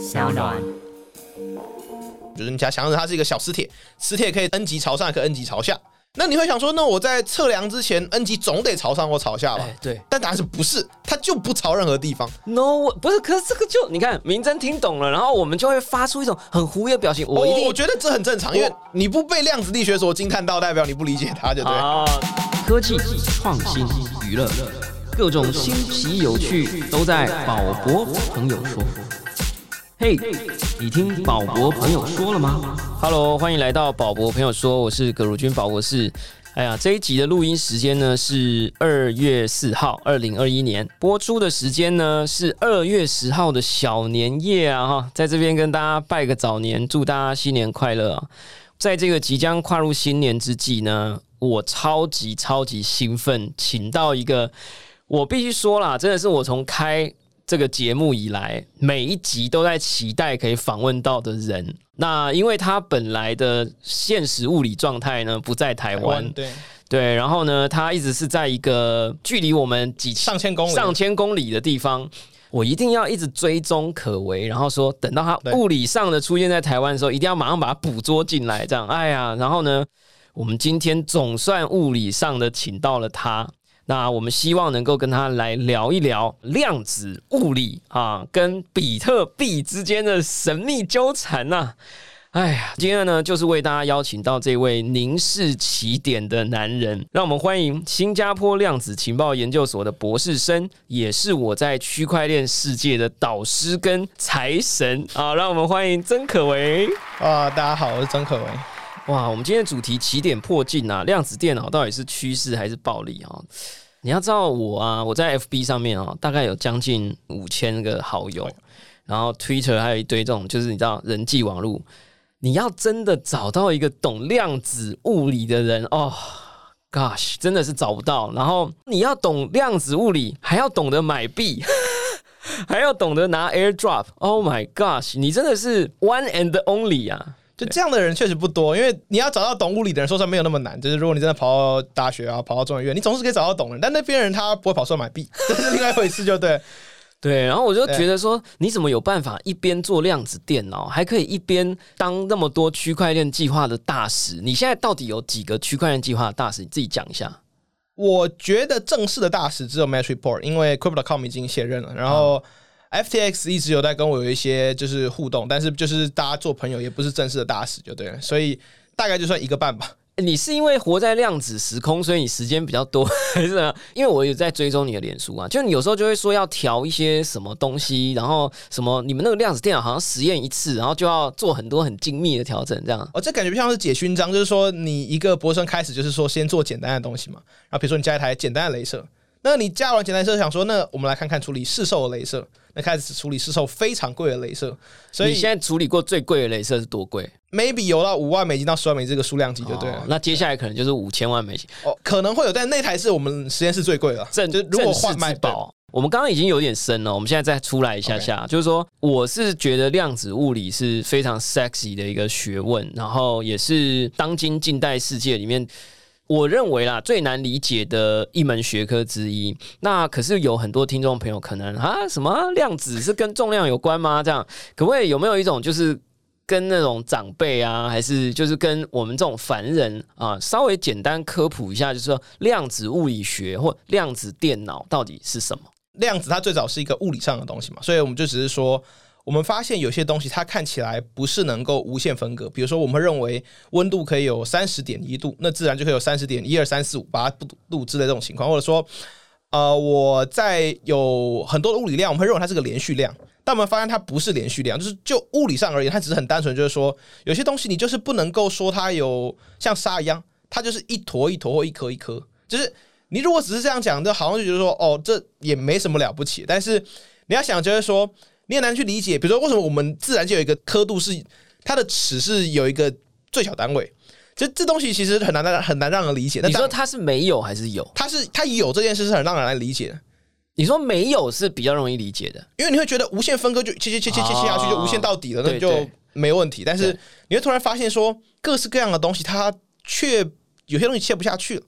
小暖。就是你假想着它是一个小磁铁，磁铁可以 n 级朝上，可以 n 级朝下。那你会想说，那我在测量之前，n 级总得朝上或朝下吧？哎，对但答案是不是？它就不朝任何地方。，no，不是，可是这个就你看，明真听懂了，然后我们就会发出一种很狐疑的表情。我一定我我觉得这很正常，因为你不被量子力学所惊叹到，代表你不理解它，就对了。啊，科技创新娱乐，各种新奇有趣都在宝博朋友说。嘿，你听宝博朋友说了吗？Hello，欢迎来到宝博朋友说，我是葛如君宝博士。哎呀，这一集的录音时间呢是二月四号，二零二一年播出的时间呢是二月十号的小年夜啊哈，在这边跟大家拜个早年，祝大家新年快乐！在这个即将跨入新年之际呢，我超级超级兴奋，请到一个我必须说啦，真的是我从开这个节目以来，每一集都在期待可以访问到的人。那因为他本来的现实物理状态呢不在台湾，对，对，然后呢，他一直是在一个距离我们几上千公里，上千公里的地方，我一定要一直追踪可为，然后说等到他物理上的出现在台湾的时候，一定要马上把它捕捉进来，这样，哎呀，然后呢，我们今天总算物理上的请到了他。那我们希望能够跟他来聊一聊量子物理啊，跟比特币之间的神秘纠缠呐、哎呀，今天呢，就是为大家邀请到这位凝视起点的男人，让我们欢迎新加坡量子情报研究所的博士生，也是我在区块链世界的导师跟财神啊！让我们欢迎曾可为。啊，大家好，我是曾可为。哇，我们今天的主题起点破镜啊，量子电脑到底是趋势还是暴利啊？你要知道我啊，我在 FB 上面啊，大概有将近五千个好友，然后 Twitter 还有一堆这种，就是你知道人际网络，你要真的找到一个懂量子物理的人哦。Gosh，真的是找不到。然后你要懂量子物理，还要懂得买币，还要懂得拿 AirDrop。Oh my gosh，你真的是 one and only 啊！就这样的人确实不多，因为你要找到懂物理的人，说实话没有那么难。就是如果你真的跑到大学啊，跑到中研院，你总是可以找到懂的人。但那边人他不会跑出来买币，这是另外一回事，就对。对，然后我就对觉得说，你怎么有办法一边做量子电脑，还可以一边当那么多区块链计划的大使？你现在到底有几个区块链计划的大使？你自己讲一下。我觉得正式的大使只有 Match Report，因为 Crypto.com 已经卸任了，然后 FTX 一直有在跟我有一些就是互动，但是就是大家做朋友，也不是正式的大使，就对了。所以大概就算一个半吧。你是因为活在量子时空，所以你时间比较多，还是？因为我有在追踪你的脸书啊，就你有时候就会说要调一些什么东西，然后什么你们那个量子电脑好像实验一次，然后就要做很多很精密的调整，这样。哦，这感觉不像是解勋章，就是说你一个博士生开始就是说先做简单的东西嘛，然后比如说你加一台简单的镭射，那你加完简单镭射，想说那我们来看看处理市售的镭射，那开始处理市售非常贵的镭射，所以你现在处理过最贵的镭射是多贵？maybe 有到五万美金到十万美金这个数量级就对了。哦那接下来可能就是五千万美金。哦，可能会有，但那台是我们实验室最贵的，正就如果换卖宝。我们刚刚已经有点深了，我们现在再出来一下下就是说，我是觉得量子物理是非常 sexy 的一个学问，然后也是当今近代世界里面。我认为啦，最难理解的一门学科之一。那可是有很多听众朋友可能啊，什么量子是跟重量有关吗？这样可不可以有没有一种就是跟那种长辈啊，还是就是跟我们这种凡人啊，稍微简单科普一下，就是说量子物理学或量子电脑到底是什么？量子它最早是一个物理上的东西嘛，所以我们就只是说，我们发现有些东西它看起来不是能够无限分割，比如说我们认为温度可以有三十点一度，那自然就可以有三十点一二三四五八度之类这种情况，或者说，呃，我在有很多的物理量，我们会认为它是个连续量。但我们发现它不是连续量，就是就物理上而言，它只是很单纯，就是说有些东西你就是不能够说它有像沙一样，它就是一坨一坨或一颗一颗，就是你如果只是这样讲，就好像就觉得说哦，这也没什么了不起。但是你要想，就是说你很难去理解，比如说为什么我们自然界有一个刻度是它的尺是有一个最小单位，这这东西其实很难让很难让人理解。那你说它是没有还是有？它是它有这件事是很让人来理解的。你说没有是比较容易理解的，因为你会觉得无限分割就切切切切切切下去就无限到底了，那就对对没问题。但是你会突然发现说，各式各样的东西它却有些东西切不下去了。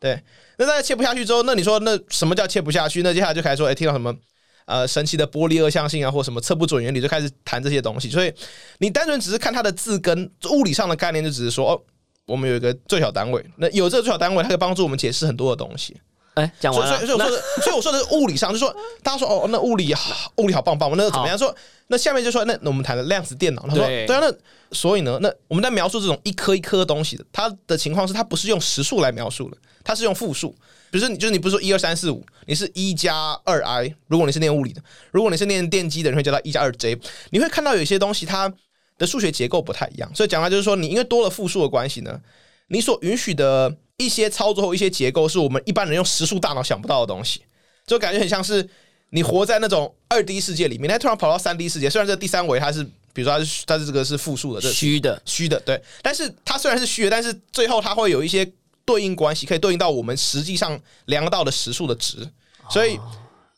对，那大家切不下去之后，那你说那什么叫切不下去？那接下来就开始说，哎、听到什么呃神奇的玻璃二象性啊，或什么测不准原理，就开始谈这些东西。所以你单纯只是看它的字根物理上的概念，就只是说哦，我们有一个最小单位，那有这个最小单位，它可以帮助我们解释很多的东西。哎，讲完了，所以，所以我说的，所以我说的是物理上，就说大家说哦，那物理好，物理好棒棒，那怎么样？说那下面就说那那我们谈的量子电脑，他说对对啊，那所以呢，那我们在描述这种一颗一颗的东西的，它的情况是它不是用实数来描述的，它是用复数。比如说你就是你不是说一二三四五，你是一加二 i，如果你是念物理的，如果你是念电机的，你会叫它一加二 j，你会看到有些东西它的数学结构不太一样，所以讲来就是说，你因为多了复数的关系呢，你所允许的一些操作或一些结构，是我们一般人用实数大脑想不到的东西，就感觉很像是你活在那种二 D 世界里面，它突然跑到三 D 世界，虽然这第三维它是，比如说它是它是这个是复数的，这虚的，虚的，对，但是它虽然是虚的，但是最后它会有一些对应关系，可以对应到我们实际上量到的时速的值，所以。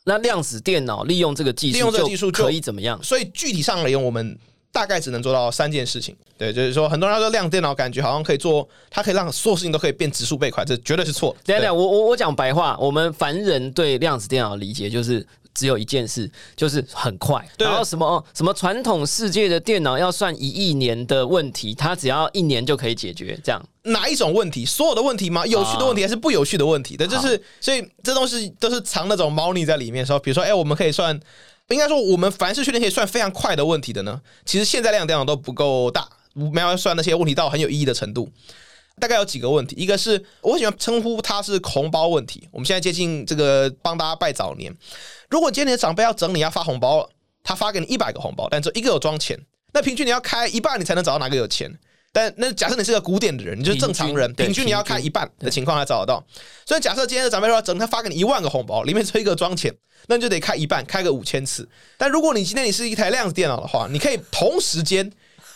那量子电脑利用这个技术，利用这个技术可以怎么样？所以具体上而言，我们大概只能做到三件事情。对，就是说，很多人说量子电脑感觉好像可以做，它可以让所有事情都可以变指数倍快，这绝对是错的。等一下，我我我讲白话，我们凡人对量子电脑的理解就是。只有一件事，就是很快。对然后什么哦什么传统世界的电脑要算一亿年的问题，它只要一年就可以解决。这样哪一种问题？所有的问题吗？有趣的问题还是不有趣的问题？对，就是所以这东西都是藏那种猫腻在里面的时候，比如说，哎、我们可以算，应该说我们凡是确定可以算非常快的问题的呢，其实现在量子电脑都不够大，没有算那些问题到很有意义的程度。大概有几个问题，一个是我喜欢称呼它是红包问题。我们现在接近这个帮大家拜早年，如果今天你的长辈要整理要发红包了，他发给你一百个红包，但只有一个有装钱，那平均你要开一半，你才能找到哪个有钱。但那假设你是个古典的人，你就是正常人，平均你要开一半的情况才找得到。所以假设今天的长辈说整，他发给你一万个红包，里面只有一个装钱，那你就得开一半，开个五千次。但如果你今天你是一台量子电脑的话，你可以同时间。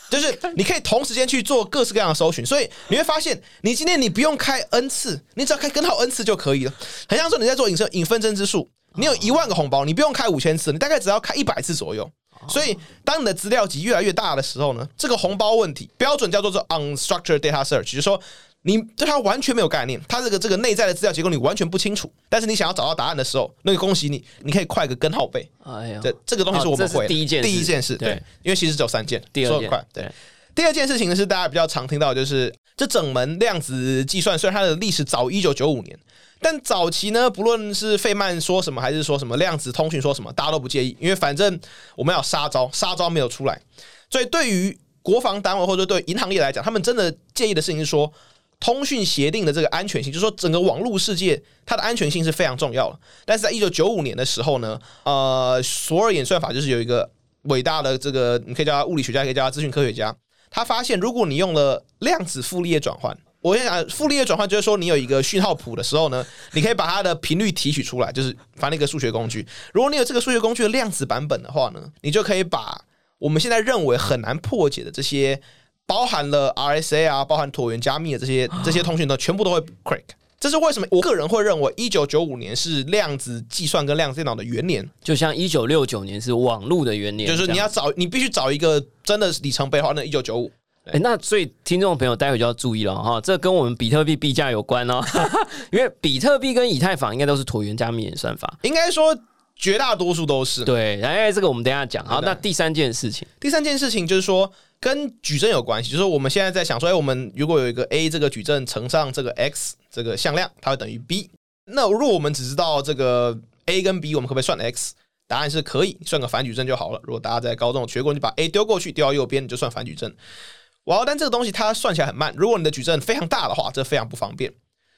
就是 你可以同时间去做各式各样的搜寻，所以你会发现，你今天你不用开 n 次，你只要开根号 n 次就可以了。很像说你在做引申引分针之术，你有一万个红包，你不用开五千次，你大概只要开一百次左右。所以，当你的资料集越来越大的时候呢，这个红包问题标准叫做做 unstructured data search，就是说你对它完全没有概念，它这个这个内在的资料结构你完全不清楚。但是你想要找到答案的时候，那个恭喜你，你可以快个根号倍。哎呀，这这个东西是我们会的第一件事第一件事，对对，因为其实只有三件，第二件快，对。第二件事情呢是大家比较常听到，就是这整门量子计算，虽然它的历史早一九九五年，但早期呢，不论是费曼说什么，还是说什么量子通讯说什么，大家都不介意，因为反正我们要杀招，杀招没有出来，所以对于国防单位或者对银行业来讲，他们真的介意的事情是说。通讯协定的这个安全性，就是说整个网络世界它的安全性是非常重要的。但是在一九九五年的时候呢，呃，索尔演算法就是有一个伟大的这个，你可以叫他物理学家，也可以叫他资讯科学家。他发现，如果你用了量子傅立叶转换，我先讲傅立叶转换，就是说你有一个讯号谱的时候呢，你可以把它的频率提取出来，就是反正一个数学工具。如果你有这个数学工具的量子版本的话呢，你就可以把我们现在认为很难破解的这些包含了 RSA 啊，包含椭圆加密的这些这些通讯呢，全部都会 crack。这是为什么？我个人会认为，一九九五年是量子计算跟量子电脑的元年，就像一九六九年是网络的元年，就是你要找，你必须找一个真的里程碑的话，那一九九五。哎，那所以听众朋友待会就要注意了哈，这跟我们比特币币价有关哦，因为比特币跟以太坊应该都是椭圆加密演算法。应该说绝大多数都是。对，哎，这个我们等一下讲。好，那第三件事情，第三件事情就是说，跟矩阵有关系，就是我们现在在想说，哎，我们如果有一个 a 这个矩阵乘上这个 x 这个向量，它会等于 b。那如果我们只知道这个 a 跟 b，我们可不可以算 x？答案是可以，算个反矩阵就好了。如果大家在高中学过，你把 a 丢过去，丢到右边，你就算反矩阵。哇，但这个东西它算起来很慢。如果你的矩阵非常大的话，这非常不方便。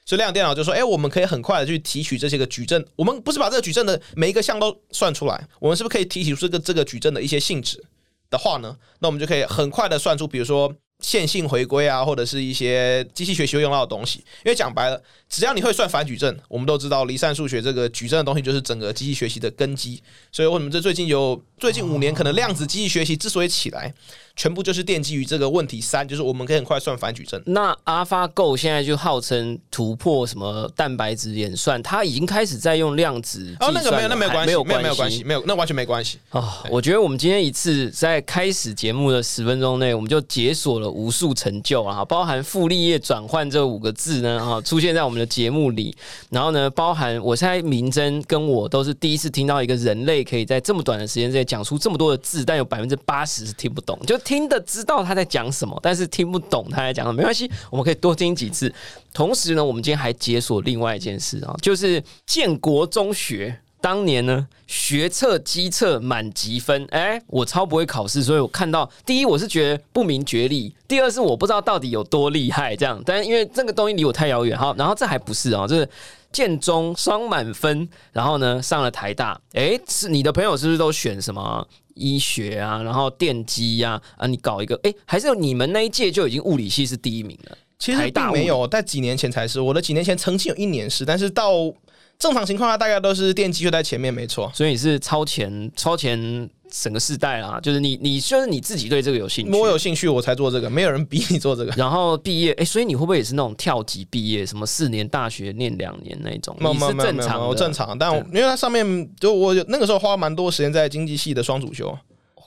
所以量子电脑就说：“哎、我们可以很快的去提取这些个矩阵。我们不是把这个矩阵的每一个项都算出来，我们是不是可以提取出这个这个矩阵的一些性质的话呢？那我们就可以很快的算出，比如说线性回归啊，或者是一些机器学习用到的东西。因为讲白了，只要你会算反矩阵，我们都知道离散数学这个矩阵的东西就是整个机器学习的根基。所以为什么这最近有最近五年可能量子机器学习之所以起来，全部就是奠基于这个问题三，就是我们可以很快算反矩阵。那 AlphaGo 现在就号称突破什么蛋白质演算，它已经开始在用量子计哦，算那个没有，那没有关系，没有没有没有关系，没有，那完全没关系。哦，我觉得我们今天一次在开始节目的十分钟内，我们就解锁了了无数成就啊，包含傅立叶转换这五个字呢，哈，出现在我们的节目里。然后呢，包含我猜明真跟我都是第一次听到一个人类可以在这么短的时间之内讲出这么多的字，但有百分之八十是听不懂，就听得知道他在讲什么，但是听不懂他在讲什么。没关系，我们可以多听几次。同时呢，我们今天还解锁另外一件事啊，就是建国中学。当年呢，学测、机测满级分，哎，我超不会考试，所以我看到第一，我是觉得不明觉厉；第二是我不知道到底有多厉害，这样。但因为这个东西离我太遥远，哈，然后这还不是啊，就是建中双满分，然后呢上了台大，哎，是你的朋友是不是都选什么医学啊，然后电机呀，啊，你搞一个，哎，还是你们那一届就已经物理系是第一名了？其实并没有，在几年前才是，我的几年前曾经有一年是，但是到。正常情况下，大概都是电机就在前面，没错。所以你是超前，超前整个世代啊！就是你，你就是你自己对这个有兴趣，我有兴趣我才做这个，没有人逼你做这个。然后毕业，哎，所以你会不会也是那种跳级毕业，什么四年大学念两年那种？你是正常，正常。但因为它上面就我那个时候花蛮多时间在经济系的双主修。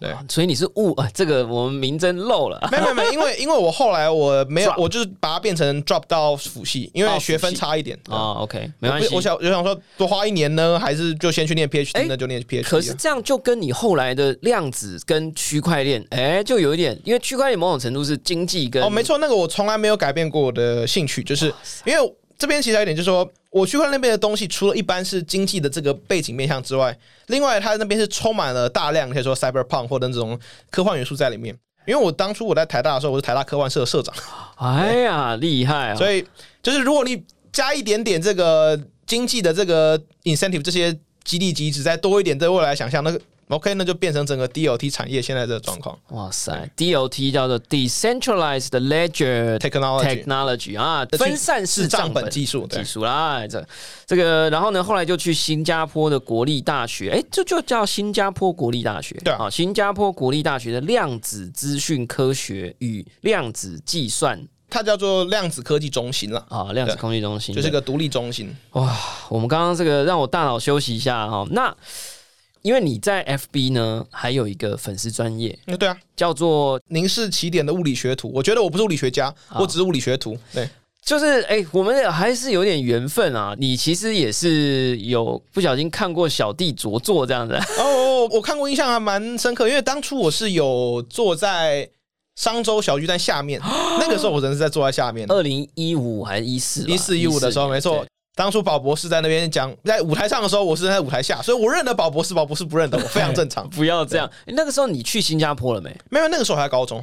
对，所以你是误啊，这个我们名真漏了。没没没，因为因为我后来我没有，我就是把它变成 drop 到辅系，因为学分差一点啊。OK，没关系。我想我想说多花一年呢，还是就先去念 PhD，那就念 PhD。可是这样就跟你后来的量子跟区块链，哎，就有一点，因为区块链某种程度是经济跟哦，没错，那个我从来没有改变过我的兴趣，就是因为。这边其实有一点，就是说，我区块链那边的东西，除了一般是经济的这个背景面向之外，另外它那边是充满了大量可以说 cyberpunk 或者那种科幻元素在里面。因为我当初我在台大的时候，我是台大科幻社社长。哎呀，厉害！所以就是如果你加一点点这个经济的这个 incentive 这些激励机制，再多一点对未来想象那个。OK，那就变成整个 DOT 产业现在的状况。哇塞，DOT 叫做 Decentralized Ledger Technology 啊，分散式账本技术技术啦。这这个，然后呢，后来就去新加坡的国立大学，哎，这就叫新加坡国立大学。对啊，新加坡国立大学的量子资讯科学与量子计算，它叫做量子科技中心了啊，量子科技中心就是个独立中心。哇，我们刚刚这个让我大脑休息一下哈，那。因为你在 FB 呢，还有一个粉丝专业，嗯，对啊，叫做“凝视起点”的物理学徒。我觉得我不是物理学家，我只是物理学徒。对，就是哎，我们还是有点缘分啊。你其实也是有不小心看过小弟着作这样子 哦，我看过，印象还蛮深刻。因为当初我是有坐在商周小巨蛋下面，那个时候我人是在坐在下面。二零一五还是一四一四一五的时候，没错。当初宝博士在那边讲，在舞台上的时候，我是在舞台下，所以我认得宝博士，宝博士不认得我，非常正常。不要这样。那个时候你去新加坡了没？没有，那个时候还高中，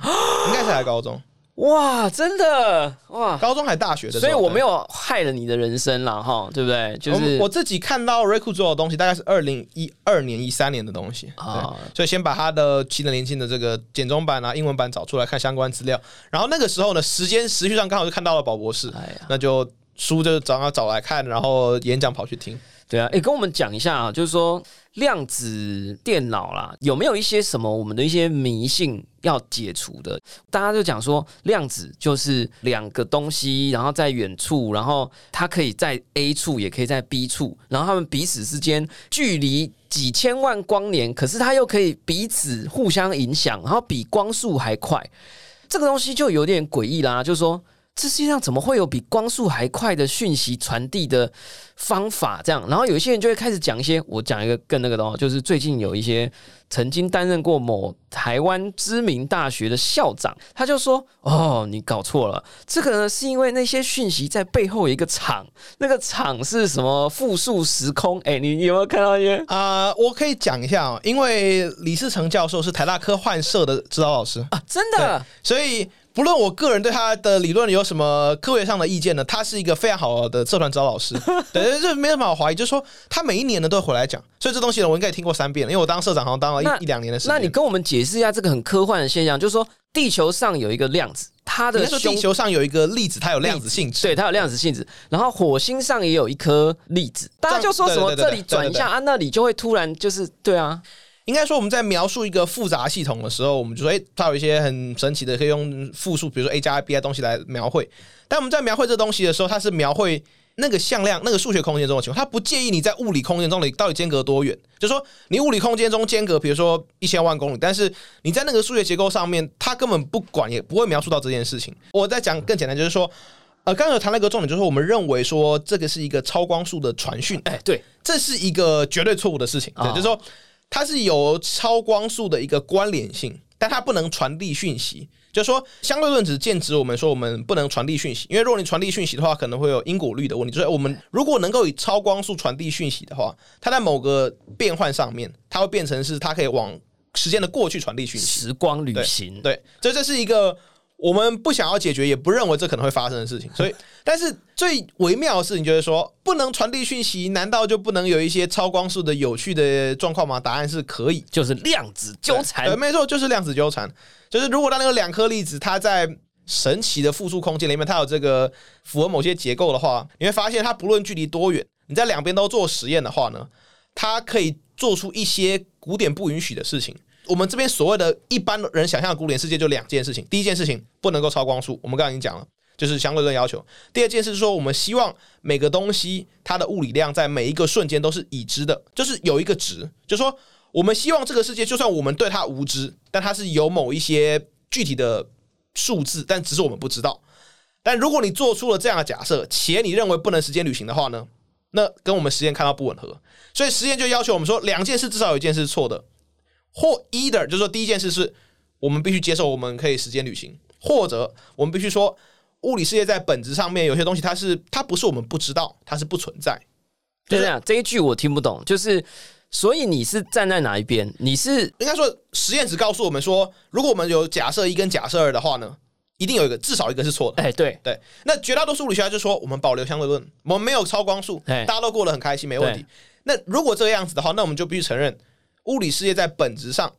应该是还高中。哇，真的哇，高中还大学的，所以我没有害了你的人生了哈，对不对？就是我自己看到瑞库做的东西，大概是二零一二年、一三年的东西啊，所以先把他的七的年轻的这个简中版啊、英文版找出来看相关资料，然后那个时候呢，时间时序上刚好就看到了宝博士，那就。书就找他找来看，然后演讲跑去听。对啊，哎，跟我们讲一下啊，就是说量子电脑啦，有没有一些什么我们的一些迷信要解除的？大家就讲说，量子就是两个东西，然后在远处，然后它可以在 A 处，也可以在 B 处，然后他们彼此之间距离几千万光年，可是它又可以彼此互相影响，然后比光速还快。这个东西就有点诡异啦，就是说。这世界上怎么会有比光速还快的讯息传递的方法？这样，然后有一些人就会开始讲一些，我讲一个更那个的哦，就是最近有一些曾经担任过某台湾知名大学的校长，他就说：“哦，你搞错了，这个呢是因为那些讯息在背后有一个场，那个场是什么复数时空？哎，你有没有看到一些？啊，我可以讲一下哦，因为李世成教授是台大科幻社的指导老师啊，真的，所以。不论我个人对他的理论有什么科学上的意见呢，他是一个非常好的社团指导老师，对，这没什么好怀疑。就是说，他每一年呢都会回来讲，所以这东西呢，我应该也听过三遍了。因为我当社长好像当了一一两年的时间。那你跟我们解释一下这个很科幻的现象，就是说，地球上有一个量子，它的地球上有一个粒子，它有量子性质，对，它有量子性质。然后火星上也有一颗粒子，大家就说什么这里转一下啊，那里就会突然就是对啊。应该说，我们在描述一个复杂系统的时候，我们就说，哎，它有一些很神奇的，可以用复数，比如说 a 加 b 的东西来描绘。但我们在描绘这东西的时候，它是描绘那个向量、那个数学空间中的情况，它不介意你在物理空间中你到底间隔多远。就说你物理空间中间隔，比如说一千万公里，但是你在那个数学结构上面，它根本不管，也不会描述到这件事情。我在讲更简单，就是说，呃，刚刚有谈了一个重点，就是我们认为说这个是一个超光速的传讯，哎，对，这是一个绝对错误的事情。对，就是说它是有超光速的一个关联性，但它不能传递讯息。就是说，相对论只剑指我们说我们不能传递讯息，因为如果你传递讯息的话，可能会有因果律的问题。就是我们如果能够以超光速传递讯息的话，它在某个变换上面，它会变成是它可以往时间的过去传递讯息，时光旅行。对，所以这是一个。我们不想要解决，也不认为这可能会发生的事情，所以，但是最微妙的事情就是说，不能传递讯息，难道就不能有一些超光速的有趣的状况吗？答案是可以，就是量子纠缠。对，没错，就是量子纠缠。就是如果当那个两颗粒子它在神奇的复数空间里面，它有这个符合某些结构的话，你会发现它不论距离多远，你在两边都做实验的话呢，它可以做出一些古典不允许的事情。我们这边所谓的一般人想象的古典世界就两件事情，第一件事情不能够超光速，我们刚刚已经讲了，就是相对论要求。第二件事是说，我们希望每个东西它的物理量在每一个瞬间都是已知的，就是有一个值，就是说我们希望这个世界就算我们对它无知，但它是有某一些具体的数字，但只是我们不知道。但如果你做出了这样的假设，且你认为不能时间旅行的话呢，那跟我们实验看到不吻合，所以实验就要求我们说，两件事至少有一件事是错的。或 either 就是说，第一件事是我们必须接受我们可以时间旅行，或者我们必须说，物理世界在本质上面有些东西它是它不是我们不知道，它是不存在。对呀，这一句我听不懂，就是所以你是站在哪一边？你是应该说实验只告诉我们说，如果我们有假设一跟假设二的话呢，一定有一个至少一个是错的。哎，对对，那绝大多数物理学家就说我们保留相对论，我们没有超光速，大家都过得很开心，没问题。那如果这个样子的话，那我们就必须承认。物理世界在本质上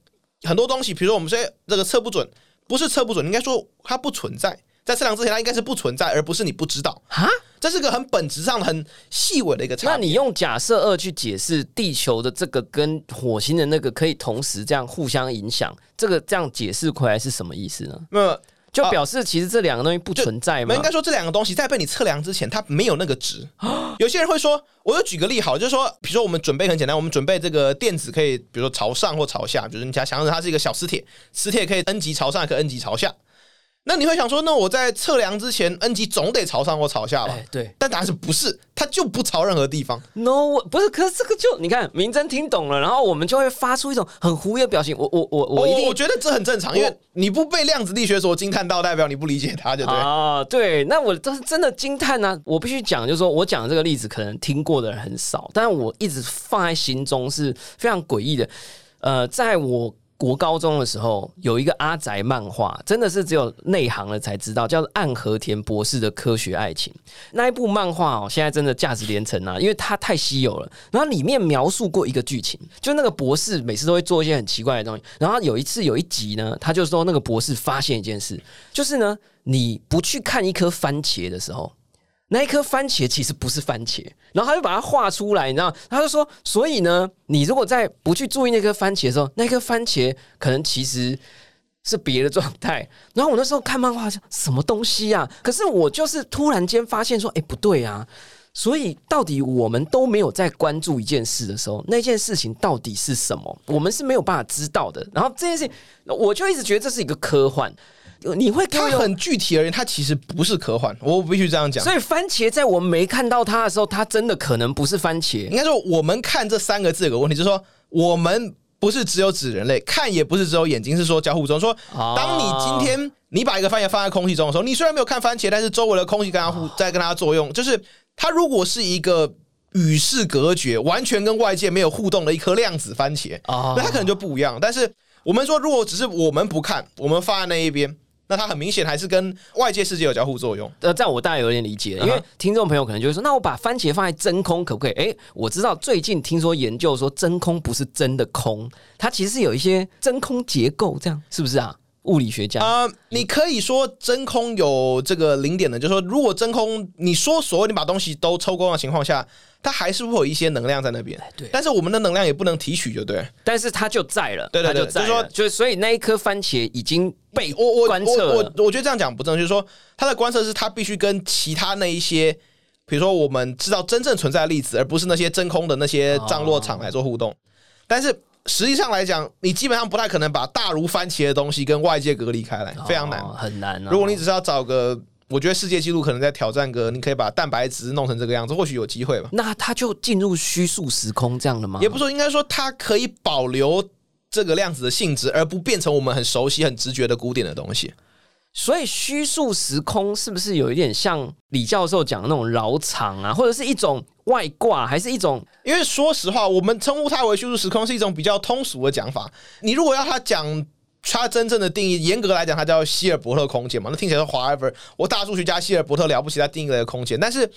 很多东西，比如说我们说这个测不准，不是测不准，应该说它不存在。在测量之前，它应该是不存在，而不是你不知道啊。这是个很本质上很细微的一个差。那你用假设二去解释地球的这个跟火星的那个可以同时这样互相影响，这个这样解释回来是什么意思呢？那就表示其实这两个东西不存在吗？应该说这两个东西在被你测量之前，它没有那个值。有些人会说，我就举个例好，就是说，比如说我们准备很简单，我们准备这个电子可以，比如说朝上或朝下，比如你想想它是一个小磁铁，磁铁可以 n 级朝上，也可以 n 级朝下。那你会想说，那我在测量之前，n 级总得朝上或朝下吧？对，但答案是不是？它就不朝任何地方。No，不是，可是这个就你看，明真听懂了，然后我们就会发出一种很狐疑的表情。我我我我一定，我觉得这很正常，因为你不被量子力学所惊叹到，代表你不理解它，就对啊。对，那我这是真的惊叹呢。我必须讲，就是说我讲的这个例子，可能听过的人很少，但是我一直放在心中是非常诡异的。呃，在我。国高中的时候有一个阿宅漫画，真的是只有内行了才知道，叫做岸和田博士的科学爱情那一部漫画哦，现在真的价值连城啊，因为它太稀有了。然后里面描述过一个剧情，就那个博士每次都会做一些很奇怪的东西。然后有一次有一集呢，他就说那个博士发现一件事，就是呢，你不去看一颗番茄的时候。那一颗番茄其实不是番茄，然后他就把它画出来，你知道？他就说，所以呢，你如果在不去注意那颗番茄的时候，那颗番茄可能其实是别的状态。然后我那时候看漫画，什么东西啊？可是我就是突然间发现说，哎，不对啊！所以到底我们都没有在关注一件事的时候，那件事情到底是什么？我们是没有办法知道的。然后这件事情，我就一直觉得这是一个科幻。你会它很具体而言，它其实不是科幻，我必须这样讲。所以番茄在我们没看到它的时候，它真的可能不是番茄。应该说，我们看这三个字有个问题，就是说我们不是只有指人类看，也不是只有眼睛，是说交互中。说，当你今天你把一个番茄放在空气中的时候，你虽然没有看番茄，但是周围的空气跟它互在跟它作用。就是它如果是一个与世隔绝、完全跟外界没有互动的一颗量子番茄那它可能就不一样。但是我们说，如果只是我们不看，我们放在那一边。那它很明显还是跟外界世界有交互作用。呃，这样我大概有点理解，因为听众朋友可能就会说，那我把番茄放在真空可不可以？哎，我知道最近听说研究说真空不是真的空，它其实是有一些真空结构，这样是不是啊？物理学家啊，你可以说真空有这个零点的，就是说如果真空，你说所有你把东西都抽光的情况下。它还是会有一些能量在那边，对，但是我们的能量也不能提取，就对。但是它就在了，对对对，就是说，就所以那一颗番茄已经被我观测。我我觉得这样讲不正确，就是说它的观测是它必须跟其他那一些比如说我们知道真正存在的粒子，而不是那些真空的那些降落场来做互动。但是实际上来讲，你基本上不太可能把大如番茄的东西跟外界隔离开来，非常难。哦很难哦。如果你只是要找个，我觉得世界纪录可能在挑战个，你可以把蛋白质弄成这个样子，或许有机会吧。那它就进入虚数时空这样了吗？也不说，应该说它可以保留这个量子的性质，而不变成我们很熟悉、很直觉的古典的东西。所以虚数时空是不是有一点像李教授讲的那种绕场啊，或者是一种外挂，还是一种因为说实话，我们称呼它为虚数时空是一种比较通俗的讲法。你如果要它讲它真正的定义，严格来讲，它叫希尔伯特空间嘛。那听起来说 however，我大数学家希尔伯特了不起，他定义了一个空间。但是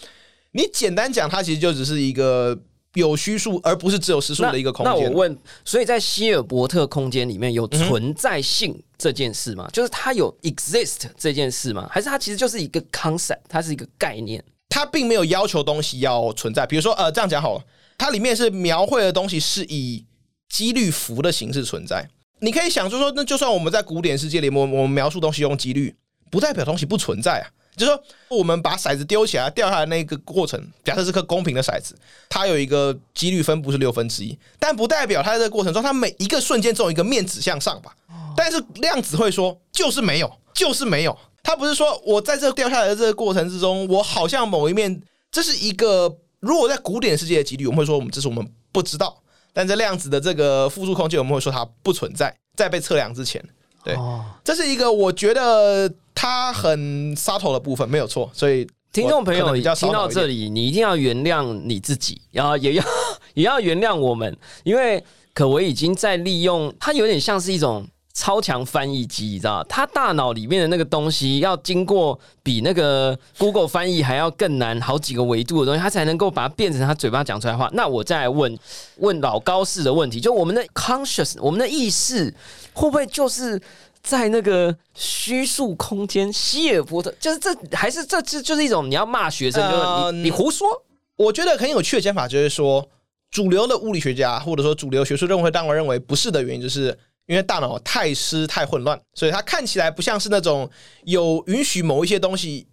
你简单讲，它其实就只是一个有虚数，而不是只有实数的一个空间。那我问，所以在希尔伯特空间里面有存在性这件事吗？就是它有 exist 这件事吗？还是它其实就是一个 concept，它是一个概念？它并没有要求东西要存在。比如说，呃，这样讲好了，它里面是描绘的东西是以几率符的形式存在。你可以想，就说，那就算我们在古典世界里，我我们描述东西用几率，不代表东西不存在啊。就是说，我们把骰子丢起来掉下来那个过程，假设是颗公平的骰子，它有一个几率分布是六分之一，但不代表它在这个过程中，它每一个瞬间只有一个面指向上吧。但是量子会说，就是没有，就是没有。它不是说我在这掉下来的这个过程之中，我好像某一面，这是一个如果在古典世界的几率，我们会说我们这是我们不知道。但在量子的这个复数空间，我们会说它不存在，在被测量之前。对，哦，这是一个我觉得他很 subtle 的部分，没有错。所以听众朋友我可能比较听到这里，你一定要原谅你自己，然后 也要也要原谅我们，因为可维已经在利用，它有点像是一种超强翻译机，你知道，他大脑里面的那个东西要经过比那个 Google 翻译还要更难好几个维度的东西，他才能够把它变成他嘴巴讲出来的话。那我再来问问老高式的问题，就我们的 conscious，我们的意识会不会就是？在那个虚数空间，希尔伯特就是这，还是这这就是一种你要骂学生，就是呃你你胡说，我觉得很有趣的讲法就是说，主流的物理学家或者说主流学术认为，当然认为不是的原因，就是因为大脑太湿太混乱，所以它看起来不像是那种有允许某一些东西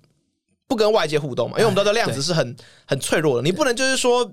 不跟外界互动嘛。因为我们知道量子是很很脆弱的，你不能就是说。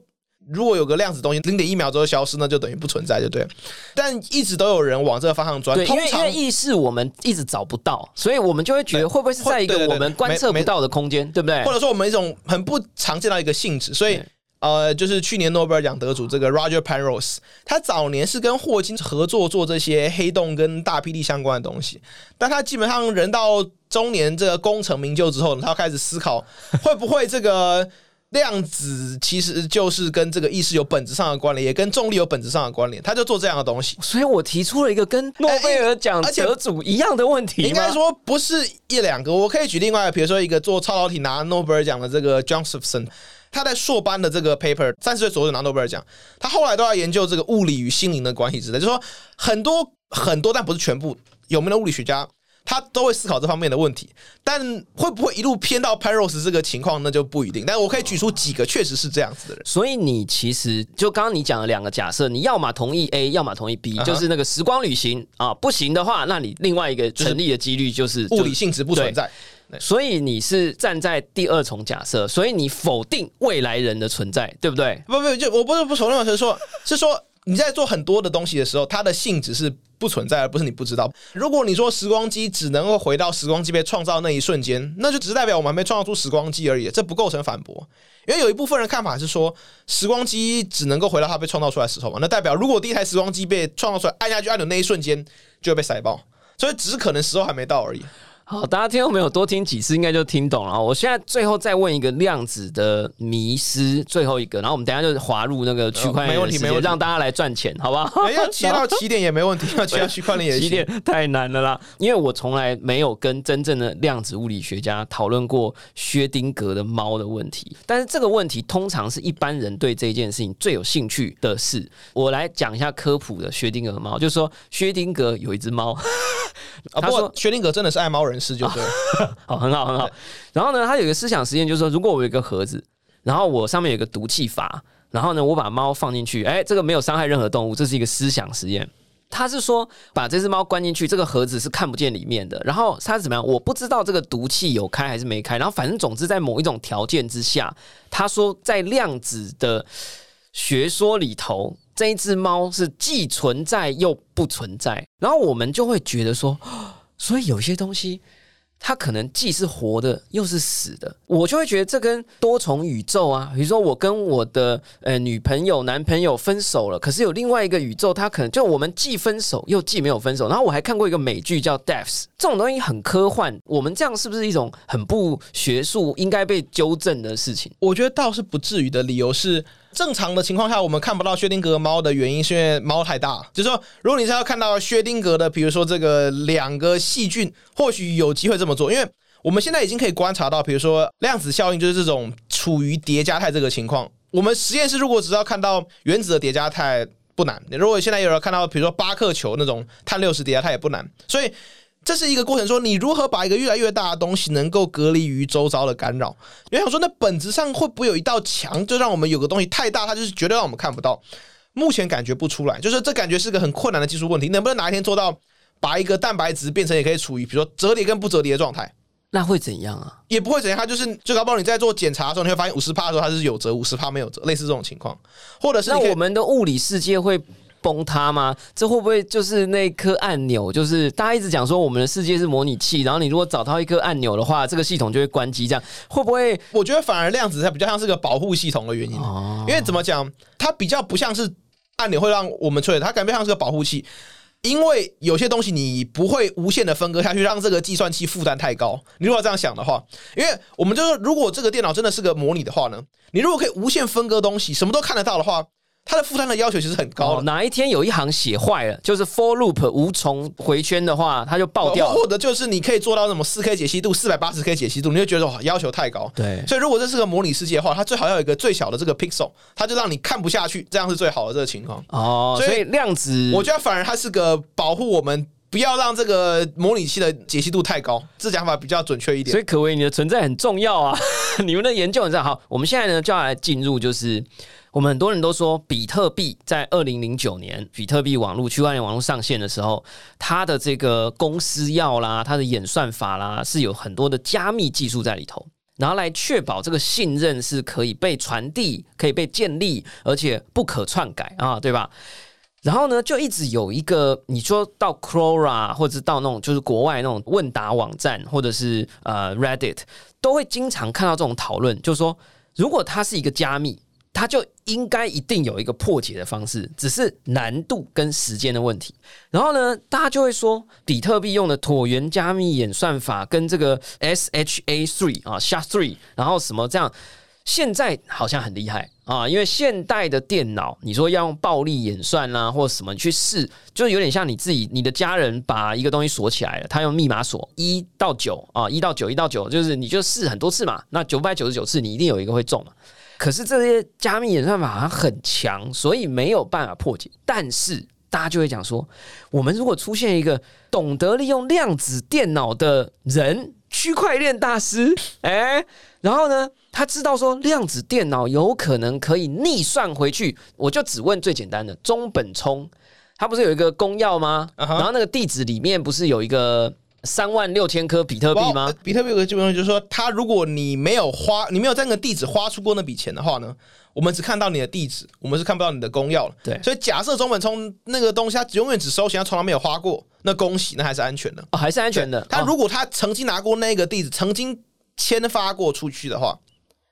如果有个量子东西零点一秒之后消失，那就等于不存在，就对。但一直都有人往这个方向钻，对，因通常为因为意识我们一直找不到，所以我们就会觉得会不会是在一个我们观测不到的空间，对不对或？者说我们一种很不常见到一个性质，所以呃，就是去年诺贝尔奖得主这个 Roger Penrose，他早年是跟霍金合作做这些黑洞跟大霹雳相关的东西，但他基本上人到中年这个功成名就之后呢，他开始思考会不会这个。量子其实就是跟这个意识有本质上的关联，也跟重力有本质上的关联。他就做这样的东西，所以我提出了一个跟诺贝尔奖得主一样的问题吗，应该说不是一两个，我可以举另外，比如说一个做超导体拿诺贝尔奖的这个 Johnson，他在硕班的这个 paper 三十岁左右拿诺贝尔奖，他后来都要研究这个物理与心灵的关系之类，就是说很多很多，但不是全部有名的物理学家。他都会思考这方面的问题，但会不会一路偏到 Penrose 这个情况，那就不一定。但我可以举出几个确实是这样子的人。所以你其实就刚刚你讲的两个假设，你要么同意 A，要么同意 B，、就是那个时光旅行啊，不行的话，那你另外一个成立的几率就是物理性质不存。在，所以你是站在第二重假设，所以你否定未来人的存在，对不对？不不，就我不是不承认，是说，是说你在做很多的东西的时候，它的性质是不存在，而不是你不知道。如果你说时光机只能够回到时光机被创造那一瞬间，那就只是代表我们还没创造出时光机而已，这不构成反驳。因为有一部分人看法是说，时光机只能够回到它被创造出来时候嘛，那代表如果第一台时光机被创造出来，按下去按钮那一瞬间就会被塞爆，所以只是可能时候还没到而已。好，大家听众没有多听几次，应该就听懂了。我现在最后再问一个量子的迷失，最后一个，然后我们等下就滑入那个区块链没问题没问题让大家来赚钱，好不好？没要切到起点也没问题，要切到区块链也起。点太难了啦，因为我从来没有跟真正的量子物理学家讨论过薛丁格的猫的问题，但是这个问题通常是一般人对这件事情最有兴趣的事。我来讲一下科普的薛丁格的猫，就是说薛丁格有一只猫，啊，不过薛定格真的是爱猫人士，就对了。好，很好，很好。然后呢，他有一个思想实验，就是说，如果我有一个盒子，然后我上面有一个毒气阀，然后呢，我把猫放进去，哎，这个没有伤害任何动物，这是一个思想实验。他是说把这只猫关进去，这个盒子是看不见里面的。然后它是怎么样？我不知道这个毒气有开还是没开。然后反正总之在某一种条件之下，他说在量子的学说里头，这一只猫是既存在又不存在。然后我们就会觉得说，所以有些东西。它可能既是活的，又是死的，我就会觉得这跟多重宇宙啊，比如说我跟我的呃女朋友、男朋友分手了，可是有另外一个宇宙，它可能就我们既分手又既没有分手。然后我还看过一个美剧叫《Deaths》，这种东西很科幻，我们这样是不是一种很不学术、应该被纠正的事情？我觉得倒是不至于的，理由是。正常的情况下，我们看不到薛定谔猫的原因是因为猫太大。就是说，如果你是要看到薛定谔的，比如说这个两个细菌，或许有机会这么做。因为我们现在已经可以观察到，比如说量子效应，就是这种处于叠加态这个情况。我们实验室如果只要看到原子的叠加态不难，如果现在有人看到，比如说巴克球那种碳六十叠加态也不难，所以。这是一个过程，说你如何把一个越来越大的东西能够隔离于周遭的干扰。你想说，那本质上会不会有一道墙，就让我们有个东西太大，它就是绝对让我们看不到？目前感觉不出来，就是这感觉是个很困难的技术问题。能不能哪一天做到把一个蛋白质变成也可以处于比如说折叠跟不折叠的状态？那会怎样啊？也不会怎样，它就是就搞不好你在做检查的时候，你会发现五十帕的时候它是有折，五十帕没有折，类似这种情况，或者是那我们的物理世界会。崩塌吗？这会不会就是那颗按钮？就是大家一直讲说我们的世界是模拟器，然后你如果找到一颗按钮的话，这个系统就会关机。这样会不会？我觉得反而量子它比较像是个保护系统的原因，因为怎么讲，它比较不像是按钮会让我们吹，它感觉像是个保护器。因为有些东西你不会无限的分割下去，让这个计算器负担太高。你如果这样想的话，因为我们就是，如果这个电脑真的是个模拟的话呢，你如果可以无限分割东西，什么都看得到的话。它的负担的要求其实很高。哪一天有一行写坏了，就是 for loop 无从回圈的话，它就爆掉。或者就是你可以做到什么四 K 解析度、四百八十 K 解析度，你就觉得哇要求太高。对，所以如果这是个模拟世界的话，它最好要有一个最小的这个 pixel，它就让你看不下去，这样是最好的这个情况。哦，所以量子，我觉得反而它是个保护我们，不要让这个模拟器的解析度太高，这讲法比较准确一点。所以可为你的存在很重要啊，你们的研究很重要。好，我们现在呢就要来进入就是。我们很多人都说，比特币在二零零九年，比特币网络区块链网络上线的时候，它的这个公司要啦，它的演算法啦，是有很多的加密技术在里头，然后来确保这个信任是可以被传递、可以被建立，而且不可篡改啊，对吧？然后呢，就一直有一个，你说到 Quora 或者到那种就是国外那种问答网站，或者是呃 Reddit，都会经常看到这种讨论，就是说，如果它是一个加密。它就应该一定有一个破解的方式，只是难度跟时间的问题。然后呢，大家就会说，比特币用的椭圆加密演算法跟这个 SHA three 啊，SHA three，然后什么这样，现在好像很厉害啊。因为现代的电脑，你说要用暴力演算啦，或什么去试，就有点像你自己，你的家人把一个东西锁起来了，他用密码锁一到九啊，一到九，一到九，就是你就试很多次嘛，那九百九十九次，你一定有一个会中嘛。可是这些加密演算法好像很强，所以没有办法破解。但是大家就会讲说，我们如果出现一个懂得利用量子电脑的人，区块链大师，哎，然后呢，他知道说量子电脑有可能可以逆算回去。我就只问最简单的中本聪，他不是有一个公钥吗？然后那个地址里面不是有一个？三万六千颗比特币吗？比特币有个基本上，就是说，它如果你没有花，你没有在那个地址花出过那笔钱的话呢，我们只看到你的地址，我们是看不到你的公钥了。对，所以假设中本聪那个东西，他永远只收钱，他从来没有花过，那恭喜，那还是安全的，哦，还是安全的。他如果他曾经拿过那个地址，曾经签发过出去的话。